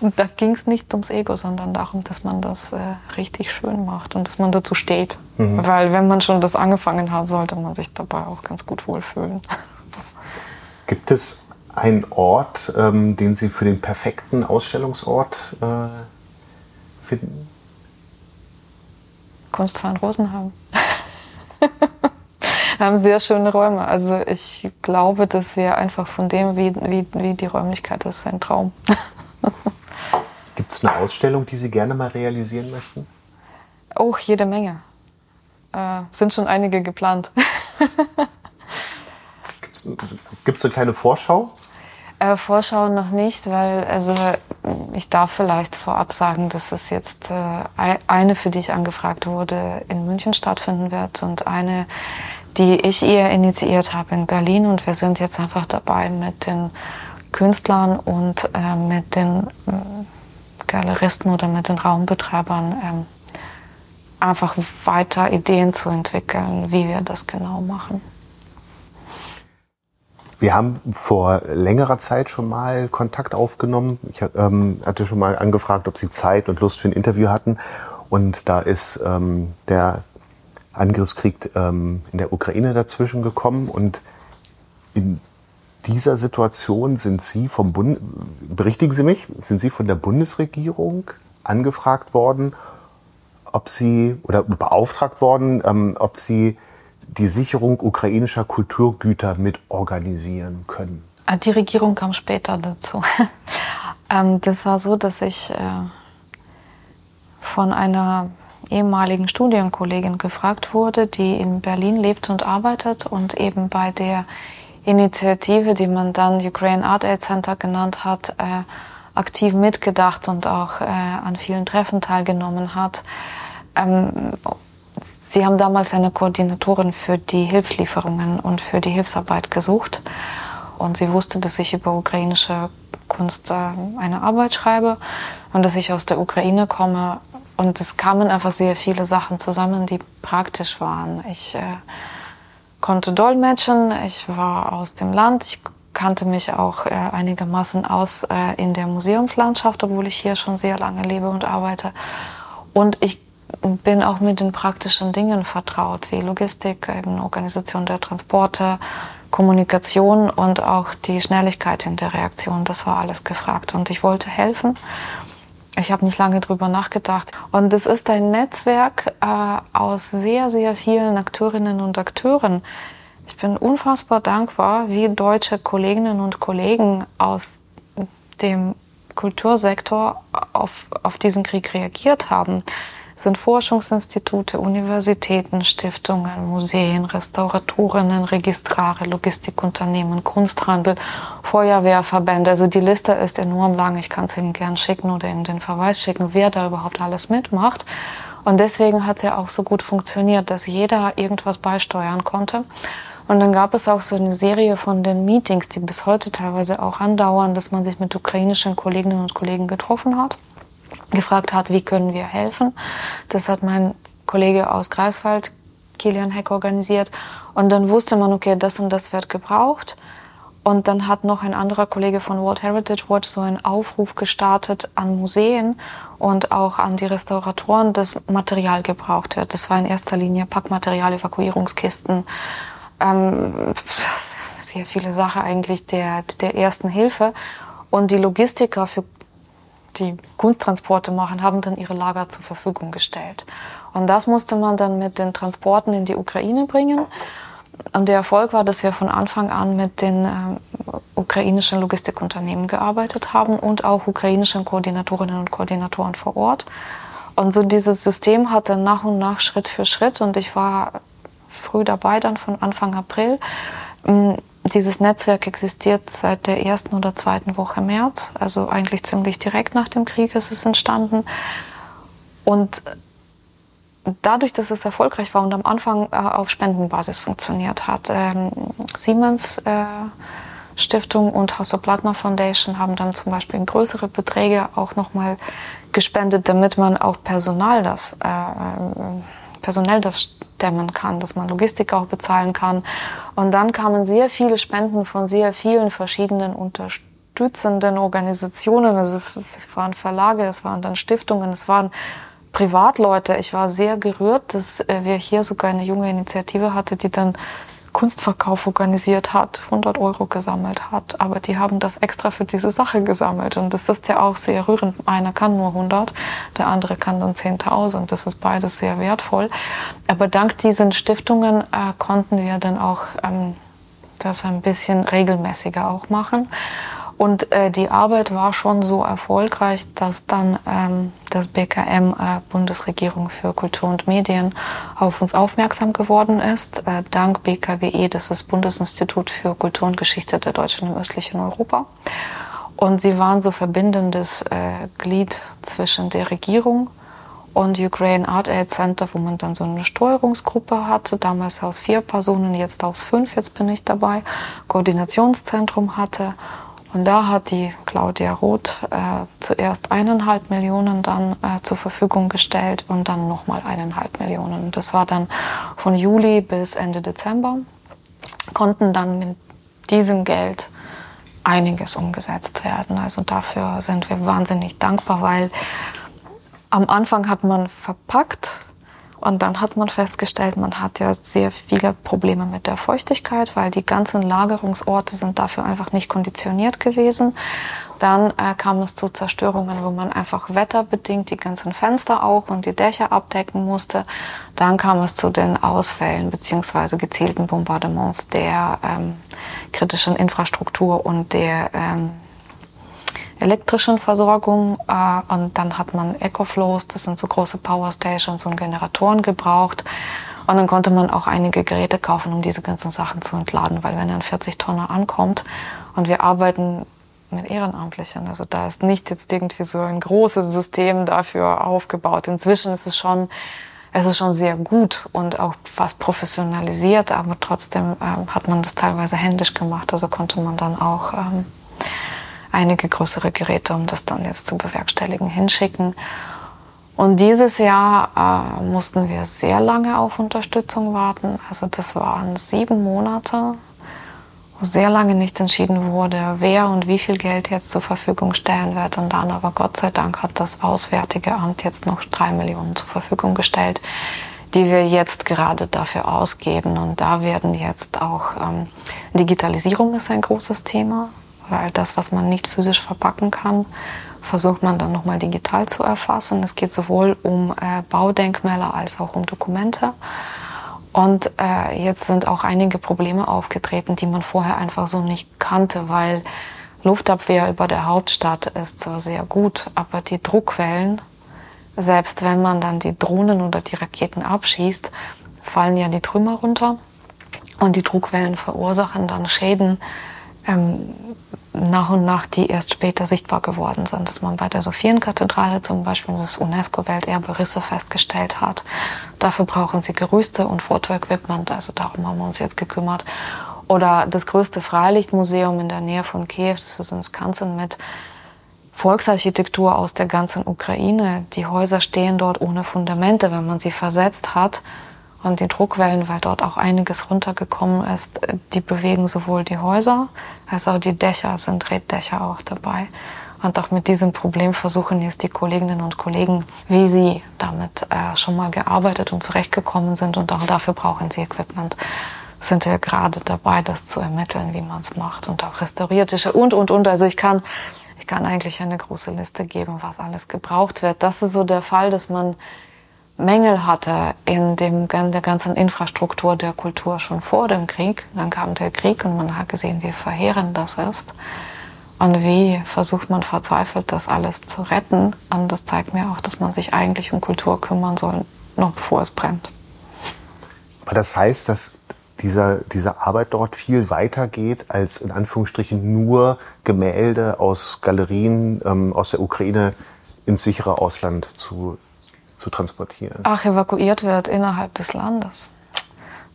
und da ging es nicht ums Ego, sondern darum, dass man das äh, richtig schön macht und dass man dazu steht. Mhm. Weil wenn man schon das angefangen hat, sollte man sich dabei auch ganz gut wohlfühlen. Gibt es ein Ort, ähm, den Sie für den perfekten Ausstellungsort äh, finden? Kunstverein Rosenheim. haben sehr schöne Räume. Also ich glaube, dass wir einfach von dem, wie, wie, wie die Räumlichkeit ist, ein Traum. Gibt es eine Ausstellung, die Sie gerne mal realisieren möchten? Auch jede Menge. Äh, sind schon einige geplant. Gibt es eine kleine Vorschau? Äh, Vorschau noch nicht, weil also ich darf vielleicht vorab sagen, dass es jetzt äh, eine, für die ich angefragt wurde, in München stattfinden wird und eine, die ich eher initiiert habe in Berlin. Und wir sind jetzt einfach dabei mit den Künstlern und äh, mit den äh, Galeristen oder mit den Raumbetreibern ähm, einfach weiter Ideen zu entwickeln, wie wir das genau machen. Wir haben vor längerer Zeit schon mal Kontakt aufgenommen. Ich ähm, hatte schon mal angefragt, ob Sie Zeit und Lust für ein Interview hatten. Und da ist ähm, der Angriffskrieg ähm, in der Ukraine dazwischen gekommen. Und in dieser Situation sind Sie vom Bund, berichtigen Sie mich, sind Sie von der Bundesregierung angefragt worden, ob Sie oder beauftragt worden, ähm, ob Sie die Sicherung ukrainischer Kulturgüter mit organisieren können? Ah, die Regierung kam später dazu. Ähm, das war so, dass ich äh, von einer ehemaligen Studienkollegin gefragt wurde, die in Berlin lebt und arbeitet und eben bei der Initiative, die man dann Ukraine Art Aid Center genannt hat, äh, aktiv mitgedacht und auch äh, an vielen Treffen teilgenommen hat. Ähm, sie haben damals eine Koordinatorin für die Hilfslieferungen und für die Hilfsarbeit gesucht. Und sie wusste, dass ich über ukrainische Kunst äh, eine Arbeit schreibe und dass ich aus der Ukraine komme. Und es kamen einfach sehr viele Sachen zusammen, die praktisch waren. Ich äh, konnte dolmetschen, ich war aus dem Land, ich kannte mich auch äh, einigermaßen aus äh, in der Museumslandschaft, obwohl ich hier schon sehr lange lebe und arbeite. Und ich bin auch mit den praktischen Dingen vertraut, wie Logistik, eben Organisation der Transporte, Kommunikation und auch die Schnelligkeit in der Reaktion. Das war alles gefragt und ich wollte helfen. Ich habe nicht lange drüber nachgedacht. Und es ist ein Netzwerk äh, aus sehr, sehr vielen Akteurinnen und Akteuren. Ich bin unfassbar dankbar, wie deutsche Kolleginnen und Kollegen aus dem Kultursektor auf, auf diesen Krieg reagiert haben sind Forschungsinstitute, Universitäten, Stiftungen, Museen, Restauratorinnen, Registrare, Logistikunternehmen, Kunsthandel, Feuerwehrverbände. Also die Liste ist enorm lang. Ich kann es Ihnen gern schicken oder in den Verweis schicken, wer da überhaupt alles mitmacht. Und deswegen hat es ja auch so gut funktioniert, dass jeder irgendwas beisteuern konnte. Und dann gab es auch so eine Serie von den Meetings, die bis heute teilweise auch andauern, dass man sich mit ukrainischen Kolleginnen und Kollegen getroffen hat gefragt hat, wie können wir helfen. Das hat mein Kollege aus Greifswald, Kilian Heck, organisiert. Und dann wusste man, okay, das und das wird gebraucht. Und dann hat noch ein anderer Kollege von World Heritage Watch so einen Aufruf gestartet an Museen und auch an die Restauratoren, dass Material gebraucht wird. Das war in erster Linie Packmaterial, Evakuierungskisten, ähm, sehr viele Sachen eigentlich der, der ersten Hilfe. Und die Logistiker für die Kunsttransporte machen, haben dann ihre Lager zur Verfügung gestellt. Und das musste man dann mit den Transporten in die Ukraine bringen. Und der Erfolg war, dass wir von Anfang an mit den äh, ukrainischen Logistikunternehmen gearbeitet haben und auch ukrainischen Koordinatorinnen und Koordinatoren vor Ort. Und so dieses System hatte nach und nach Schritt für Schritt und ich war früh dabei dann von Anfang April dieses Netzwerk existiert seit der ersten oder zweiten Woche März, also eigentlich ziemlich direkt nach dem Krieg ist es entstanden. Und dadurch, dass es erfolgreich war und am Anfang äh, auf Spendenbasis funktioniert hat, ähm, Siemens äh, Stiftung und Hasso-Plattner Foundation haben dann zum Beispiel größere Beträge auch nochmal gespendet, damit man auch Personal das, äh, äh personell das stemmen kann, dass man Logistik auch bezahlen kann. Und dann kamen sehr viele Spenden von sehr vielen verschiedenen unterstützenden Organisationen. Also es, es waren Verlage, es waren dann Stiftungen, es waren Privatleute. Ich war sehr gerührt, dass äh, wir hier sogar eine junge Initiative hatte, die dann Kunstverkauf organisiert hat, 100 Euro gesammelt hat. Aber die haben das extra für diese Sache gesammelt. Und das ist ja auch sehr rührend. Einer kann nur 100, der andere kann dann 10.000. Das ist beides sehr wertvoll. Aber dank diesen Stiftungen äh, konnten wir dann auch ähm, das ein bisschen regelmäßiger auch machen. Und äh, die Arbeit war schon so erfolgreich, dass dann ähm, das BKM, äh, Bundesregierung für Kultur und Medien, auf uns aufmerksam geworden ist. Äh, dank BKGE, das ist Bundesinstitut für Kultur und Geschichte der Deutschen im östlichen Europa. Und sie waren so verbindendes äh, Glied zwischen der Regierung und Ukraine Art Aid Center, wo man dann so eine Steuerungsgruppe hatte, damals aus vier Personen, jetzt aus fünf, jetzt bin ich dabei, Koordinationszentrum hatte und da hat die Claudia Roth äh, zuerst eineinhalb Millionen dann äh, zur Verfügung gestellt und dann nochmal eineinhalb Millionen. Das war dann von Juli bis Ende Dezember. Konnten dann mit diesem Geld einiges umgesetzt werden. Also dafür sind wir wahnsinnig dankbar, weil am Anfang hat man verpackt Und dann hat man festgestellt, man hat ja sehr viele Probleme mit der Feuchtigkeit, weil die ganzen Lagerungsorte sind dafür einfach nicht konditioniert gewesen. Dann äh, kam es zu Zerstörungen, wo man einfach wetterbedingt die ganzen Fenster auch und die Dächer abdecken musste. Dann kam es zu den Ausfällen beziehungsweise gezielten Bombardements der ähm, kritischen Infrastruktur und der ähm, elektrischen Versorgung. Äh, und dann hat man Ecoflows, das sind so große Powerstations und Generatoren gebraucht. Und dann konnte man auch einige Geräte kaufen, um diese ganzen Sachen zu entladen, weil wenn ein 40 Tonner ankommt und wir arbeiten mit Ehrenamtlichen, also da ist nicht jetzt irgendwie so ein großes System dafür aufgebaut. Inzwischen ist es schon es ist schon sehr gut und auch fast professionalisiert, aber trotzdem ähm, hat man das teilweise händisch gemacht. Also konnte man dann auch ähm, einige größere Geräte, um das dann jetzt zu bewerkstelligen, hinschicken. Und dieses Jahr äh, mussten wir sehr lange auf Unterstützung warten. Also das waren sieben Monate, wo sehr lange nicht entschieden wurde, wer und wie viel Geld jetzt zur Verfügung stellen wird. Und dann aber Gott sei Dank hat das Auswärtige Amt jetzt noch drei Millionen zur Verfügung gestellt, die wir jetzt gerade dafür ausgeben. Und da werden jetzt auch ähm, Digitalisierung ist ein großes Thema weil das, was man nicht physisch verpacken kann, versucht man dann nochmal digital zu erfassen. Es geht sowohl um äh, Baudenkmäler als auch um Dokumente. Und äh, jetzt sind auch einige Probleme aufgetreten, die man vorher einfach so nicht kannte, weil Luftabwehr über der Hauptstadt ist zwar sehr gut, aber die Druckquellen, selbst wenn man dann die Drohnen oder die Raketen abschießt, fallen ja die Trümmer runter und die Druckwellen verursachen dann Schäden, ähm, nach und nach, die erst später sichtbar geworden sind. Dass man bei der Sophienkathedrale zum Beispiel das UNESCO-Welterbe Risse festgestellt hat. Dafür brauchen sie Gerüste und Fotoequipment, also darum haben wir uns jetzt gekümmert. Oder das größte Freilichtmuseum in der Nähe von Kiew, das ist in Skansen mit Volksarchitektur aus der ganzen Ukraine. Die Häuser stehen dort ohne Fundamente. Wenn man sie versetzt hat, und die Druckwellen, weil dort auch einiges runtergekommen ist, die bewegen sowohl die Häuser als auch die Dächer, sind Reddächer auch dabei. Und auch mit diesem Problem versuchen jetzt die Kolleginnen und Kollegen, wie sie damit äh, schon mal gearbeitet und zurechtgekommen sind. Und auch dafür brauchen sie Equipment. Sind wir gerade dabei, das zu ermitteln, wie man es macht. Und auch restaurierte und, und, und. Also ich kann, ich kann eigentlich eine große Liste geben, was alles gebraucht wird. Das ist so der Fall, dass man Mängel hatte in, dem, der ganzen Infrastruktur der Kultur schon vor dem Krieg. Dann kam der Krieg und man hat gesehen, wie verheerend das ist. Und wie versucht man verzweifelt, das alles zu retten. Und das zeigt mir auch, dass man sich eigentlich um Kultur kümmern soll, noch bevor es brennt. Aber das heißt, dass dieser, diese Arbeit dort viel weiter geht, als in Anführungsstrichen nur Gemälde aus Galerien ähm, aus der Ukraine ins sichere Ausland zu zu transportieren? Ach, evakuiert wird innerhalb des Landes.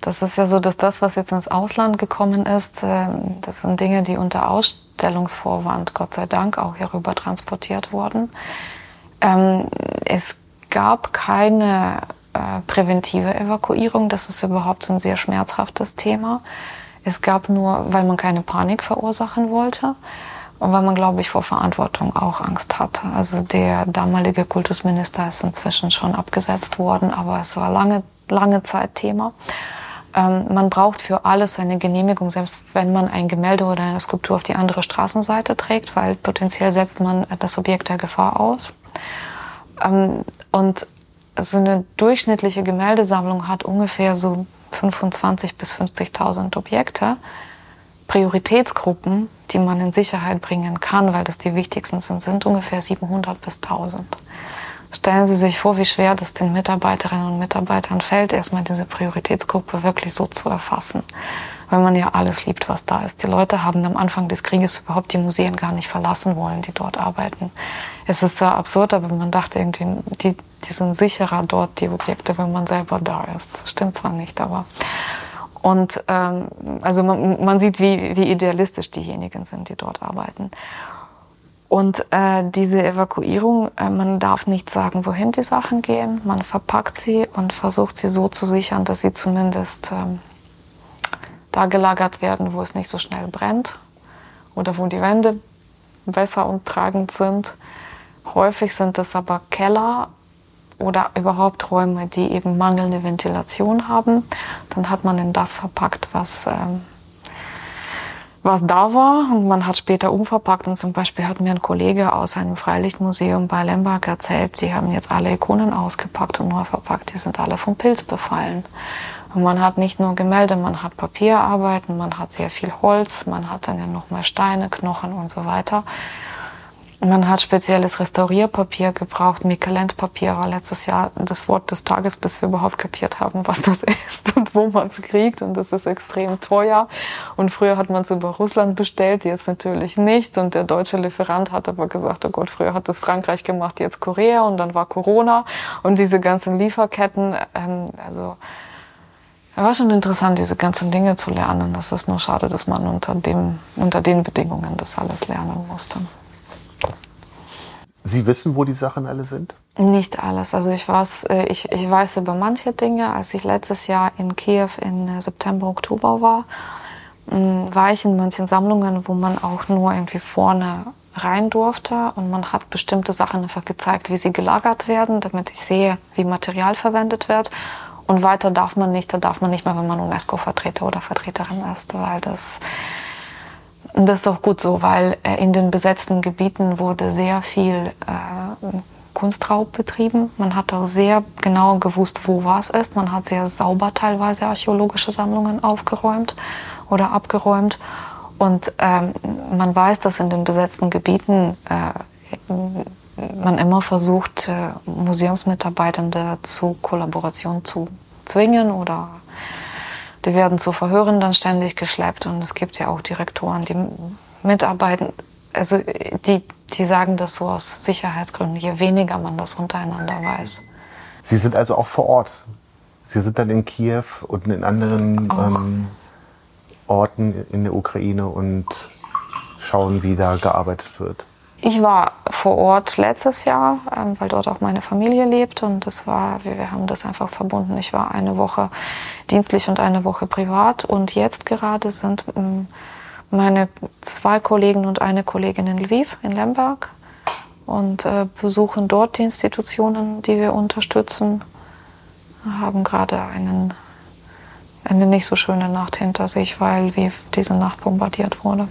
Das ist ja so, dass das, was jetzt ins Ausland gekommen ist, ähm, das sind Dinge, die unter Ausstellungsvorwand, Gott sei Dank, auch hierüber transportiert wurden. Ähm, es gab keine äh, präventive Evakuierung. Das ist überhaupt so ein sehr schmerzhaftes Thema. Es gab nur, weil man keine Panik verursachen wollte. Und weil man, glaube ich, vor Verantwortung auch Angst hatte. Also der damalige Kultusminister ist inzwischen schon abgesetzt worden, aber es war lange, lange Zeit Thema. Ähm, man braucht für alles eine Genehmigung, selbst wenn man ein Gemälde oder eine Skulptur auf die andere Straßenseite trägt, weil potenziell setzt man das Objekt der Gefahr aus. Ähm, und so eine durchschnittliche Gemäldesammlung hat ungefähr so 25.000 bis 50.000 Objekte. Prioritätsgruppen, die man in Sicherheit bringen kann, weil das die wichtigsten sind, sind ungefähr 700 bis 1000. Stellen Sie sich vor, wie schwer das den Mitarbeiterinnen und Mitarbeitern fällt, erstmal diese Prioritätsgruppe wirklich so zu erfassen. Weil man ja alles liebt, was da ist. Die Leute haben am Anfang des Krieges überhaupt die Museen gar nicht verlassen wollen, die dort arbeiten. Es ist zwar absurd, aber man dachte irgendwie, die, die sind sicherer dort, die Objekte, wenn man selber da ist. Stimmt zwar nicht, aber und ähm, also man, man sieht, wie, wie idealistisch diejenigen sind, die dort arbeiten. Und äh, diese Evakuierung, äh, man darf nicht sagen, wohin die Sachen gehen. Man verpackt sie und versucht sie so zu sichern, dass sie zumindest ähm, da gelagert werden, wo es nicht so schnell brennt oder wo die Wände besser und tragend sind. Häufig sind es aber Keller oder überhaupt Räume, die eben mangelnde Ventilation haben. Dann hat man in das verpackt, was, ähm, was da war. Und man hat später umverpackt. Und zum Beispiel hat mir ein Kollege aus einem Freilichtmuseum bei Lemberg erzählt, sie haben jetzt alle Ikonen ausgepackt und neu verpackt. Die sind alle vom Pilz befallen. Und man hat nicht nur Gemälde, man hat Papierarbeiten, man hat sehr viel Holz, man hat dann ja noch mehr Steine, Knochen und so weiter. Man hat spezielles Restaurierpapier gebraucht. Mikelent-Papier war letztes Jahr das Wort des Tages, bis wir überhaupt kapiert haben, was das ist und wo man es kriegt. Und das ist extrem teuer. Und früher hat man es über Russland bestellt, jetzt natürlich nicht. Und der deutsche Lieferant hat aber gesagt, oh Gott, früher hat das Frankreich gemacht, jetzt Korea und dann war Corona. Und diese ganzen Lieferketten, ähm, also war schon interessant, diese ganzen Dinge zu lernen. Das ist nur schade, dass man unter, dem, unter den Bedingungen das alles lernen musste. Sie wissen, wo die Sachen alle sind? Nicht alles. Also ich weiß, äh, ich, ich weiß über manche Dinge. Als ich letztes Jahr in Kiew in äh, September, Oktober war, mm, war ich in manchen Sammlungen, wo man auch nur irgendwie vorne rein durfte und man hat bestimmte Sachen einfach gezeigt, wie sie gelagert werden, damit ich sehe, wie Material verwendet wird. Und weiter darf man nicht, da darf man nicht mehr, wenn man UNESCO-Vertreter oder Vertreterin ist, weil das und das ist auch gut so, weil äh, in den besetzten Gebieten wurde sehr viel äh, Kunstraub betrieben. Man hat auch sehr genau gewusst, wo was ist. Man hat sehr sauber teilweise archäologische Sammlungen aufgeräumt oder abgeräumt. Und ähm, man weiß, dass in den besetzten Gebieten äh, man immer versucht, äh, Museumsmitarbeitende zu Kollaboration zu zwingen oder die werden zu Verhören dann ständig geschleppt und es gibt ja auch Direktoren, die mitarbeiten. Also die, die sagen das so aus Sicherheitsgründen, je weniger man das untereinander weiß. Sie sind also auch vor Ort. Sie sind dann in Kiew und in anderen ähm, Orten in der Ukraine und schauen, wie da gearbeitet wird. Ich war vor Ort letztes Jahr, ähm, weil dort auch meine Familie lebt und das war, wir, wir haben das einfach verbunden. Ich war eine Woche dienstlich und eine Woche privat und jetzt gerade sind ähm, meine zwei Kollegen und eine Kollegin in Lviv, in Lemberg und äh, besuchen dort die Institutionen, die wir unterstützen. Haben gerade einen, eine nicht so schöne Nacht hinter sich, weil Lviv diese Nacht bombardiert wurde.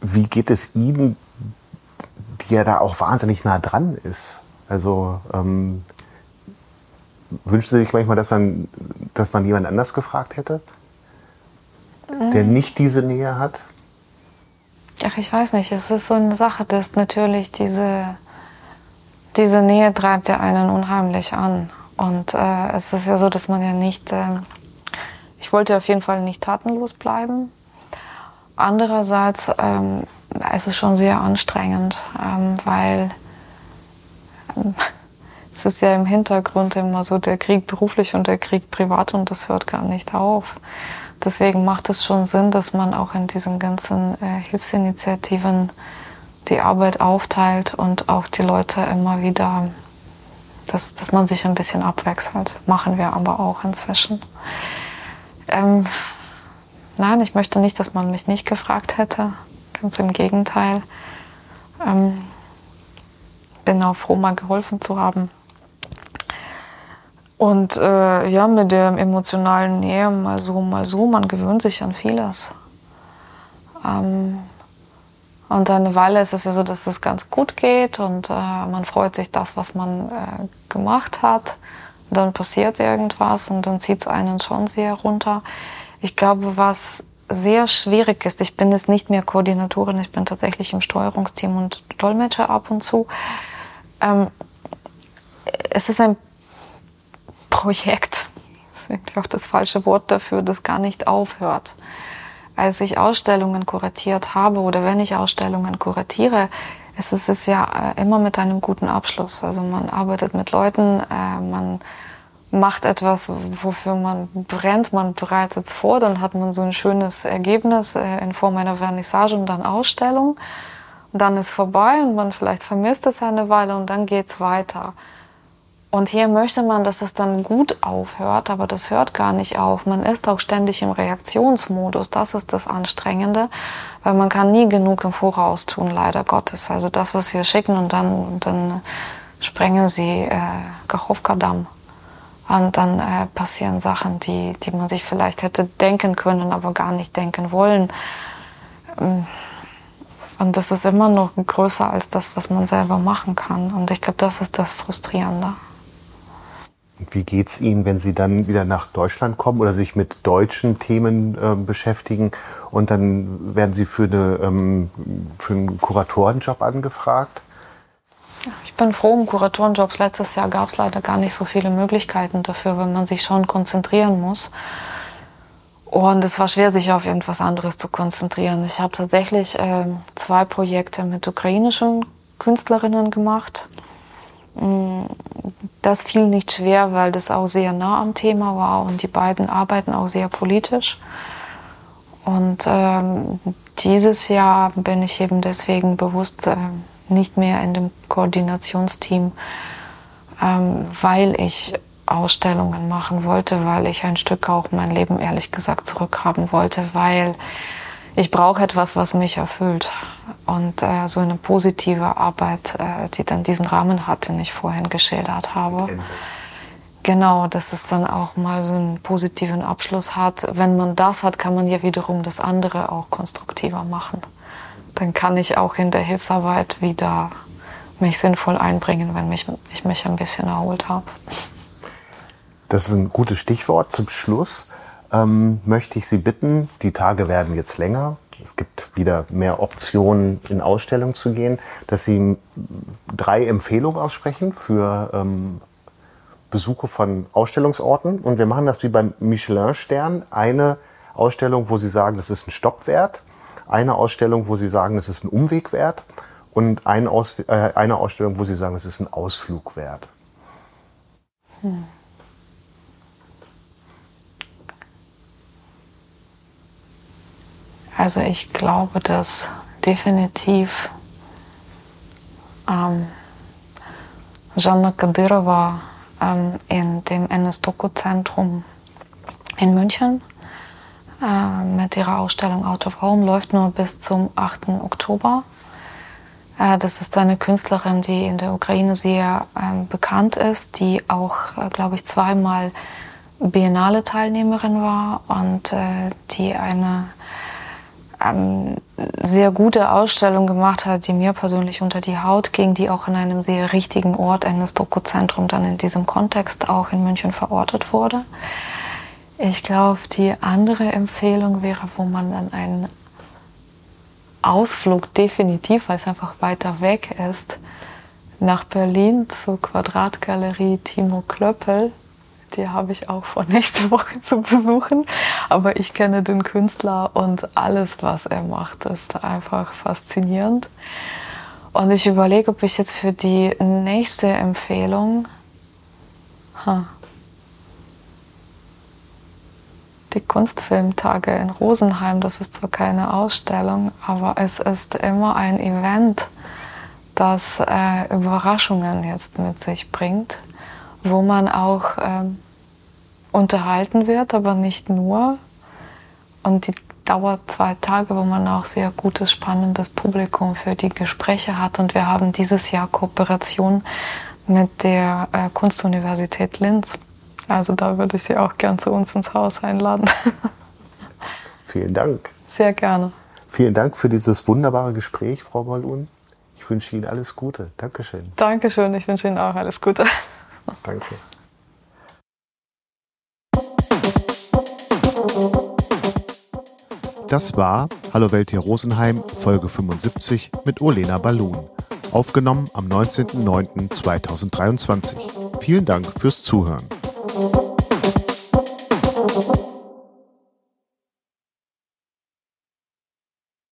Wie geht es Ihnen, die ja da auch wahnsinnig nah dran ist? Also ähm, wünschen Sie sich manchmal, dass man, dass man jemand anders gefragt hätte, der mhm. nicht diese Nähe hat? Ach, ich weiß nicht. Es ist so eine Sache, dass natürlich diese, diese Nähe treibt ja einen unheimlich an. Und äh, es ist ja so, dass man ja nicht, äh, ich wollte auf jeden Fall nicht tatenlos bleiben. Andererseits ähm, ist es schon sehr anstrengend, ähm, weil ähm, es ist ja im Hintergrund immer so der Krieg beruflich und der Krieg privat und das hört gar nicht auf. Deswegen macht es schon Sinn, dass man auch in diesen ganzen äh, Hilfsinitiativen die Arbeit aufteilt und auch die Leute immer wieder, dass, dass man sich ein bisschen abwechselt. Machen wir aber auch inzwischen. Ähm, Nein, ich möchte nicht, dass man mich nicht gefragt hätte. Ganz im Gegenteil. Ähm, bin auch froh, mal geholfen zu haben. Und äh, ja, mit der emotionalen Nähe mal so, mal so, man gewöhnt sich an vieles. Ähm, und eine Weile ist es ja so, dass es ganz gut geht und äh, man freut sich das, was man äh, gemacht hat. Und dann passiert irgendwas und dann zieht es einen schon sehr runter. Ich glaube, was sehr schwierig ist, ich bin jetzt nicht mehr Koordinatorin, ich bin tatsächlich im Steuerungsteam und Dolmetscher ab und zu. Ähm, es ist ein Projekt, ist irgendwie auch das falsche Wort dafür, das gar nicht aufhört. Als ich Ausstellungen kuratiert habe oder wenn ich Ausstellungen kuratiere, es ist es ja äh, immer mit einem guten Abschluss. Also man arbeitet mit Leuten, äh, man macht etwas, wofür man brennt, man bereitet es vor, dann hat man so ein schönes Ergebnis äh, in Form einer Vernissage und dann Ausstellung. Und dann ist vorbei und man vielleicht vermisst es eine Weile und dann geht's weiter. Und hier möchte man, dass es dann gut aufhört, aber das hört gar nicht auf. Man ist auch ständig im Reaktionsmodus. Das ist das Anstrengende, weil man kann nie genug im Voraus tun, leider Gottes. Also das, was wir schicken und dann, dann sprengen sie äh, Kachowka-Damm. Und dann äh, passieren Sachen, die, die man sich vielleicht hätte denken können, aber gar nicht denken wollen. Ähm, und das ist immer noch größer als das, was man selber machen kann. Und ich glaube, das ist das Frustrierende. Wie geht es Ihnen, wenn Sie dann wieder nach Deutschland kommen oder sich mit deutschen Themen äh, beschäftigen und dann werden Sie für, eine, ähm, für einen Kuratorenjob angefragt? Ich bin froh um Kuratorenjobs. Letztes Jahr gab es leider gar nicht so viele Möglichkeiten dafür, wenn man sich schon konzentrieren muss. Und es war schwer, sich auf irgendwas anderes zu konzentrieren. Ich habe tatsächlich äh, zwei Projekte mit ukrainischen Künstlerinnen gemacht. Mm, das fiel nicht schwer, weil das auch sehr nah am Thema war und die beiden arbeiten auch sehr politisch. Und ähm, dieses Jahr bin ich eben deswegen bewusst äh, nicht mehr in dem Koordinationsteam, ähm, weil ich Ausstellungen machen wollte, weil ich ein Stück auch mein Leben ehrlich gesagt zurückhaben wollte, weil ich brauche etwas, was mich erfüllt. Und äh, so eine positive Arbeit, äh, die dann diesen Rahmen hat, den ich vorhin geschildert habe. Genau, dass es dann auch mal so einen positiven Abschluss hat. Wenn man das hat, kann man ja wiederum das andere auch konstruktiver machen. Dann kann ich auch in der Hilfsarbeit wieder mich sinnvoll einbringen, wenn mich, ich mich ein bisschen erholt habe. Das ist ein gutes Stichwort zum Schluss. Ähm, möchte ich Sie bitten, die Tage werden jetzt länger. Es gibt wieder mehr Optionen, in Ausstellungen zu gehen, dass Sie drei Empfehlungen aussprechen für ähm, Besuche von Ausstellungsorten. Und wir machen das wie beim Michelin-Stern. Eine Ausstellung, wo Sie sagen, das ist ein Stopp wert. Eine Ausstellung, wo Sie sagen, das ist ein Umweg wert. Und eine, Aus äh, eine Ausstellung, wo Sie sagen, es ist ein Ausflug wert. Hm. Also ich glaube, dass definitiv ähm, Jana Kadyrova ähm, in dem NS-Doku-Zentrum in München äh, mit ihrer Ausstellung Out of Home läuft nur bis zum 8. Oktober. Äh, das ist eine Künstlerin, die in der Ukraine sehr äh, bekannt ist, die auch, äh, glaube ich, zweimal Biennale-Teilnehmerin war und äh, die eine ähm, sehr gute Ausstellung gemacht hat, die mir persönlich unter die Haut ging, die auch in einem sehr richtigen Ort, eines Doku-Zentrum, dann in diesem Kontext auch in München verortet wurde. Ich glaube, die andere Empfehlung wäre, wo man dann einen Ausflug definitiv, weil es einfach weiter weg ist, nach Berlin zur Quadratgalerie Timo Klöppel die habe ich auch vor nächste Woche zu besuchen. Aber ich kenne den Künstler und alles, was er macht, ist einfach faszinierend. Und ich überlege, ob ich jetzt für die nächste Empfehlung huh, die Kunstfilmtage in Rosenheim, das ist zwar keine Ausstellung, aber es ist immer ein Event, das äh, Überraschungen jetzt mit sich bringt wo man auch ähm, unterhalten wird, aber nicht nur. Und die dauert zwei Tage, wo man auch sehr gutes, spannendes Publikum für die Gespräche hat. Und wir haben dieses Jahr Kooperation mit der äh, Kunstuniversität Linz. Also da würde ich Sie auch gern zu uns ins Haus einladen. Vielen Dank. Sehr gerne. Vielen Dank für dieses wunderbare Gespräch, Frau Balun. Ich wünsche Ihnen alles Gute. Dankeschön. Dankeschön. Ich wünsche Ihnen auch alles Gute. Danke. Das war Hallo Welt hier Rosenheim, Folge 75 mit Olena Balloon. Aufgenommen am 19.09.2023. Vielen Dank fürs Zuhören.